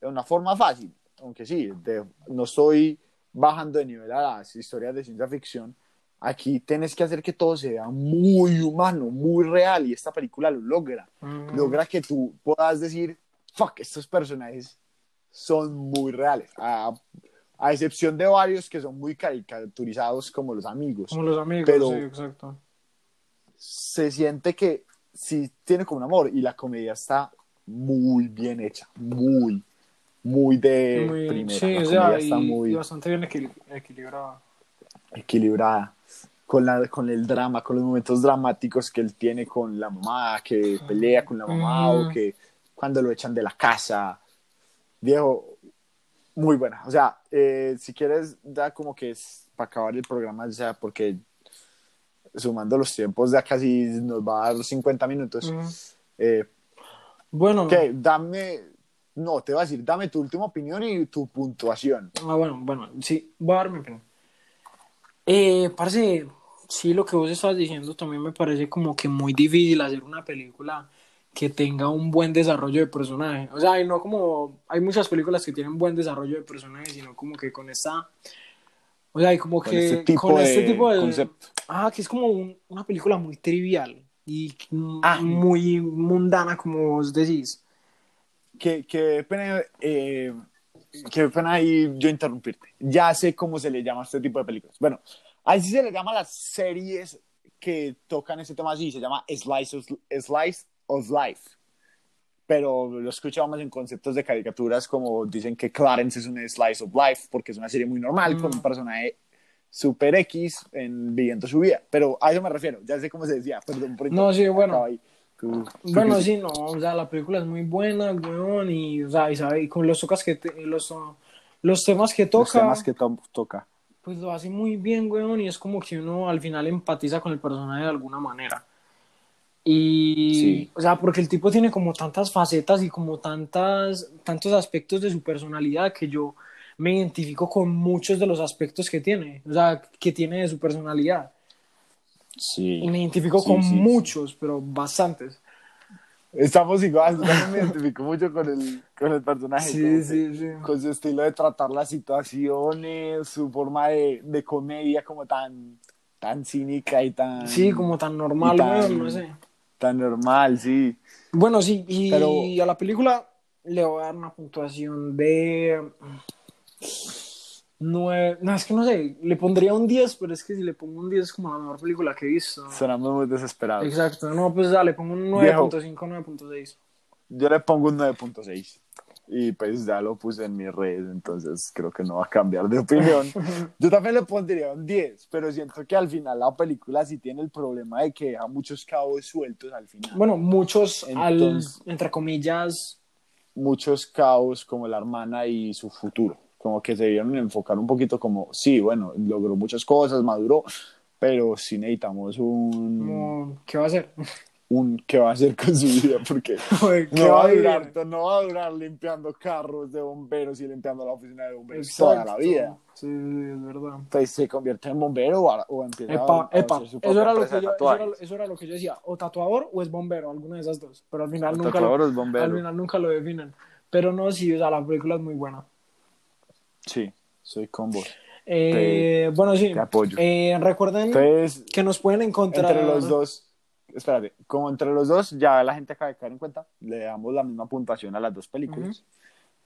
de una forma fácil. Aunque sí, de- no estoy bajando de nivel a las historias de ciencia ficción. Aquí tienes que hacer que todo sea muy humano, muy real. Y esta película lo logra Ujú. logra que tú puedas decir, fuck, estos personajes son muy reales. A, a excepción de varios que son muy caricaturizados como los amigos. Como los amigos, Pero- sí, exacto. Se siente que sí tiene como un amor y la comedia está muy bien hecha, muy, muy de Muy- primera. sí, la o sea, comedia y, está muy y bastante bien equil- equilibrada. equilibrada. Con, la, con el drama, con los momentos dramáticos que él tiene con la mamá, que pelea con la mamá Ujú. o que cuando lo echan de la casa. Viejo, muy buena. O sea, eh, si quieres, da como que es para acabar el programa, o sea, porque sumando los tiempos, ya casi nos va a dar 50 minutos. Eh, Bueno, ¿Qué? Dame, no, te voy a decir, dame tu última opinión y tu puntuación. Ah, bueno, bueno, sí, voy a dar mi opinión. Eh, parce, sí, lo que vos estabas diciendo también me parece como que muy difícil hacer una película que tenga un buen desarrollo de personaje. O sea, no como, hay muchas películas que tienen buen desarrollo de personaje, sino como que con esta, o sea, y como Con que este tipo con este de tipo de concepto. Ah, que es como un- una película muy trivial y Ah. muy mundana, como vos decís. que, que pena, eh, que pena ahí yo interrumpirte. Ya sé cómo se le llama a este tipo de películas. Bueno, así se le llama a las series que tocan ese tema así, se llama Slice of, Slice of Life. Pero lo escuchamos en conceptos de caricaturas como dicen que Clarence es un Slice of Life porque es una serie muy normal con un personaje super X en, viviendo su vida. Pero a eso me refiero, ya sé cómo se decía. Perdón por No, sí, bueno. Tú- tú Bueno, sí, no, o sea, la película es muy buena, weón, y, o sea, y, sabe, y con los tocas que te- los, los temas que Los toca, temas que to- toca. pues lo hace muy bien, weón, y es como que uno al final empatiza con el personaje de alguna manera. Y, Sí. o sea, porque el tipo tiene como tantas facetas y como tantas, tantos aspectos de su personalidad que yo me identifico con muchos de los aspectos que tiene, o sea, que tiene de su personalidad. Sí. Y me identifico Sí, con sí, sí. muchos, pero bastantes. Estamos igual, yo me identifico mucho con el, con el personaje. Sí, sí, sí. Con su estilo de tratar las situaciones, su forma de, de comedia como tan, tan cínica y tan... Sí, como tan normal, tan- no sé. Tan normal, sí. Bueno, sí, y Pero- a la película le voy a dar una puntuación de. No, es que no sé, le pondría un 10, pero es que si le pongo un 10 es como la mejor película que he visto. Sonamos muy desesperados. Exacto, no, pues le pongo un Viejo. 9.5, 9.6. Yo le pongo un 9.6. Y pues ya lo puse en mis redes, entonces creo que no va a cambiar de opinión. Yo también le pondría un 10, pero siento que al final la película sí tiene el problema de que deja muchos cabos sueltos al final. Bueno, muchos, al, Entonces- entre comillas, muchos caos como la hermana y su futuro. Como que se debieron enfocar un poquito como, sí, bueno, logró muchas cosas, maduró, pero sí necesitamos un, ¿qué va a hacer? Un qué va a hacer con su vida, porque ¿Qué no va, a durar, no va a durar limpiando carros de bomberos y limpiando la oficina de bomberos toda la Exacto. vida. Sí, sí, es verdad. Pues se convierte en bombero o, a- o empieza Epa, a, a epa, hacer su eso era, lo que yo, eso, era, eso era lo que yo decía, o tatuador o es bombero, alguna de esas dos, pero al final O nunca lo, es bombero. al final nunca lo definen. Pero no, sí, o sea, la película es muy buena. Sí, soy con vos. Eh, bueno, sí, te apoyo. Eh, recuerden Entonces, que nos pueden encontrar entre los dos, espérate, como entre los dos, ya la gente acaba de caer en cuenta, le damos la misma puntuación a las dos películas.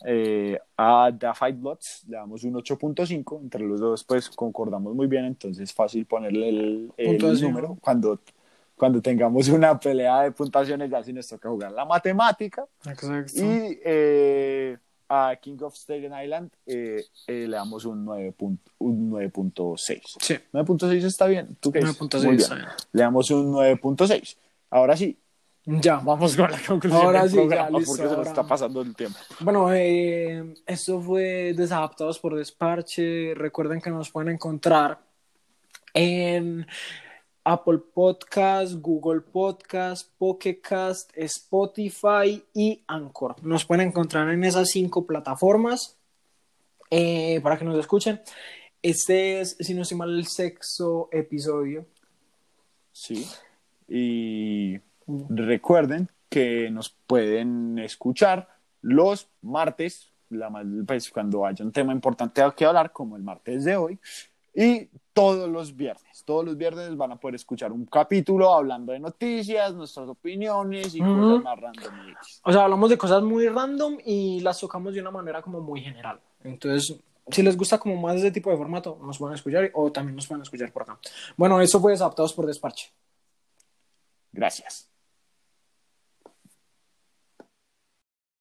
Eh, a The Fight Bloods le damos un 8.5, entre los dos pues concordamos muy bien, entonces es fácil ponerle el, el número. Cuando, cuando tengamos una pelea de puntuaciones ya sí nos toca jugar la matemática. Exacto. Y eh, a King of Staten Island eh, eh, le damos un 9 punto- un 9.6. Sí. 9.6 está bien. ¿Tú qué dices? 9.6 Muy está bien. Le damos un 9.6. Ahora sí, Ya. vamos con la conclusión Ahora del sí, ya, programa listo, porque se nos ahora. está pasando el tiempo. Bueno, eh, esto fue Desadaptados por Desparche. Recuerden que nos pueden encontrar en Apple Podcast, Google Podcast, Pocket Cast, Spotify y Anchor. Nos pueden encontrar en esas cinco plataformas eh, para que nos escuchen. Este es, si no estoy mal, el sexto episodio. Sí. Y recuerden que nos pueden escuchar los martes, la, pues, cuando haya un tema importante que hablar, como el martes de hoy, y todos los viernes. Todos los viernes van a poder escuchar un capítulo hablando de noticias, nuestras opiniones y cosas más random. O sea, hablamos de cosas muy random y las tocamos de una manera como muy general. Entonces, si les gusta como más ese tipo de formato, nos pueden escuchar o también nos pueden escuchar por acá. Bueno, eso fue Adaptados por Desparche. Gracias.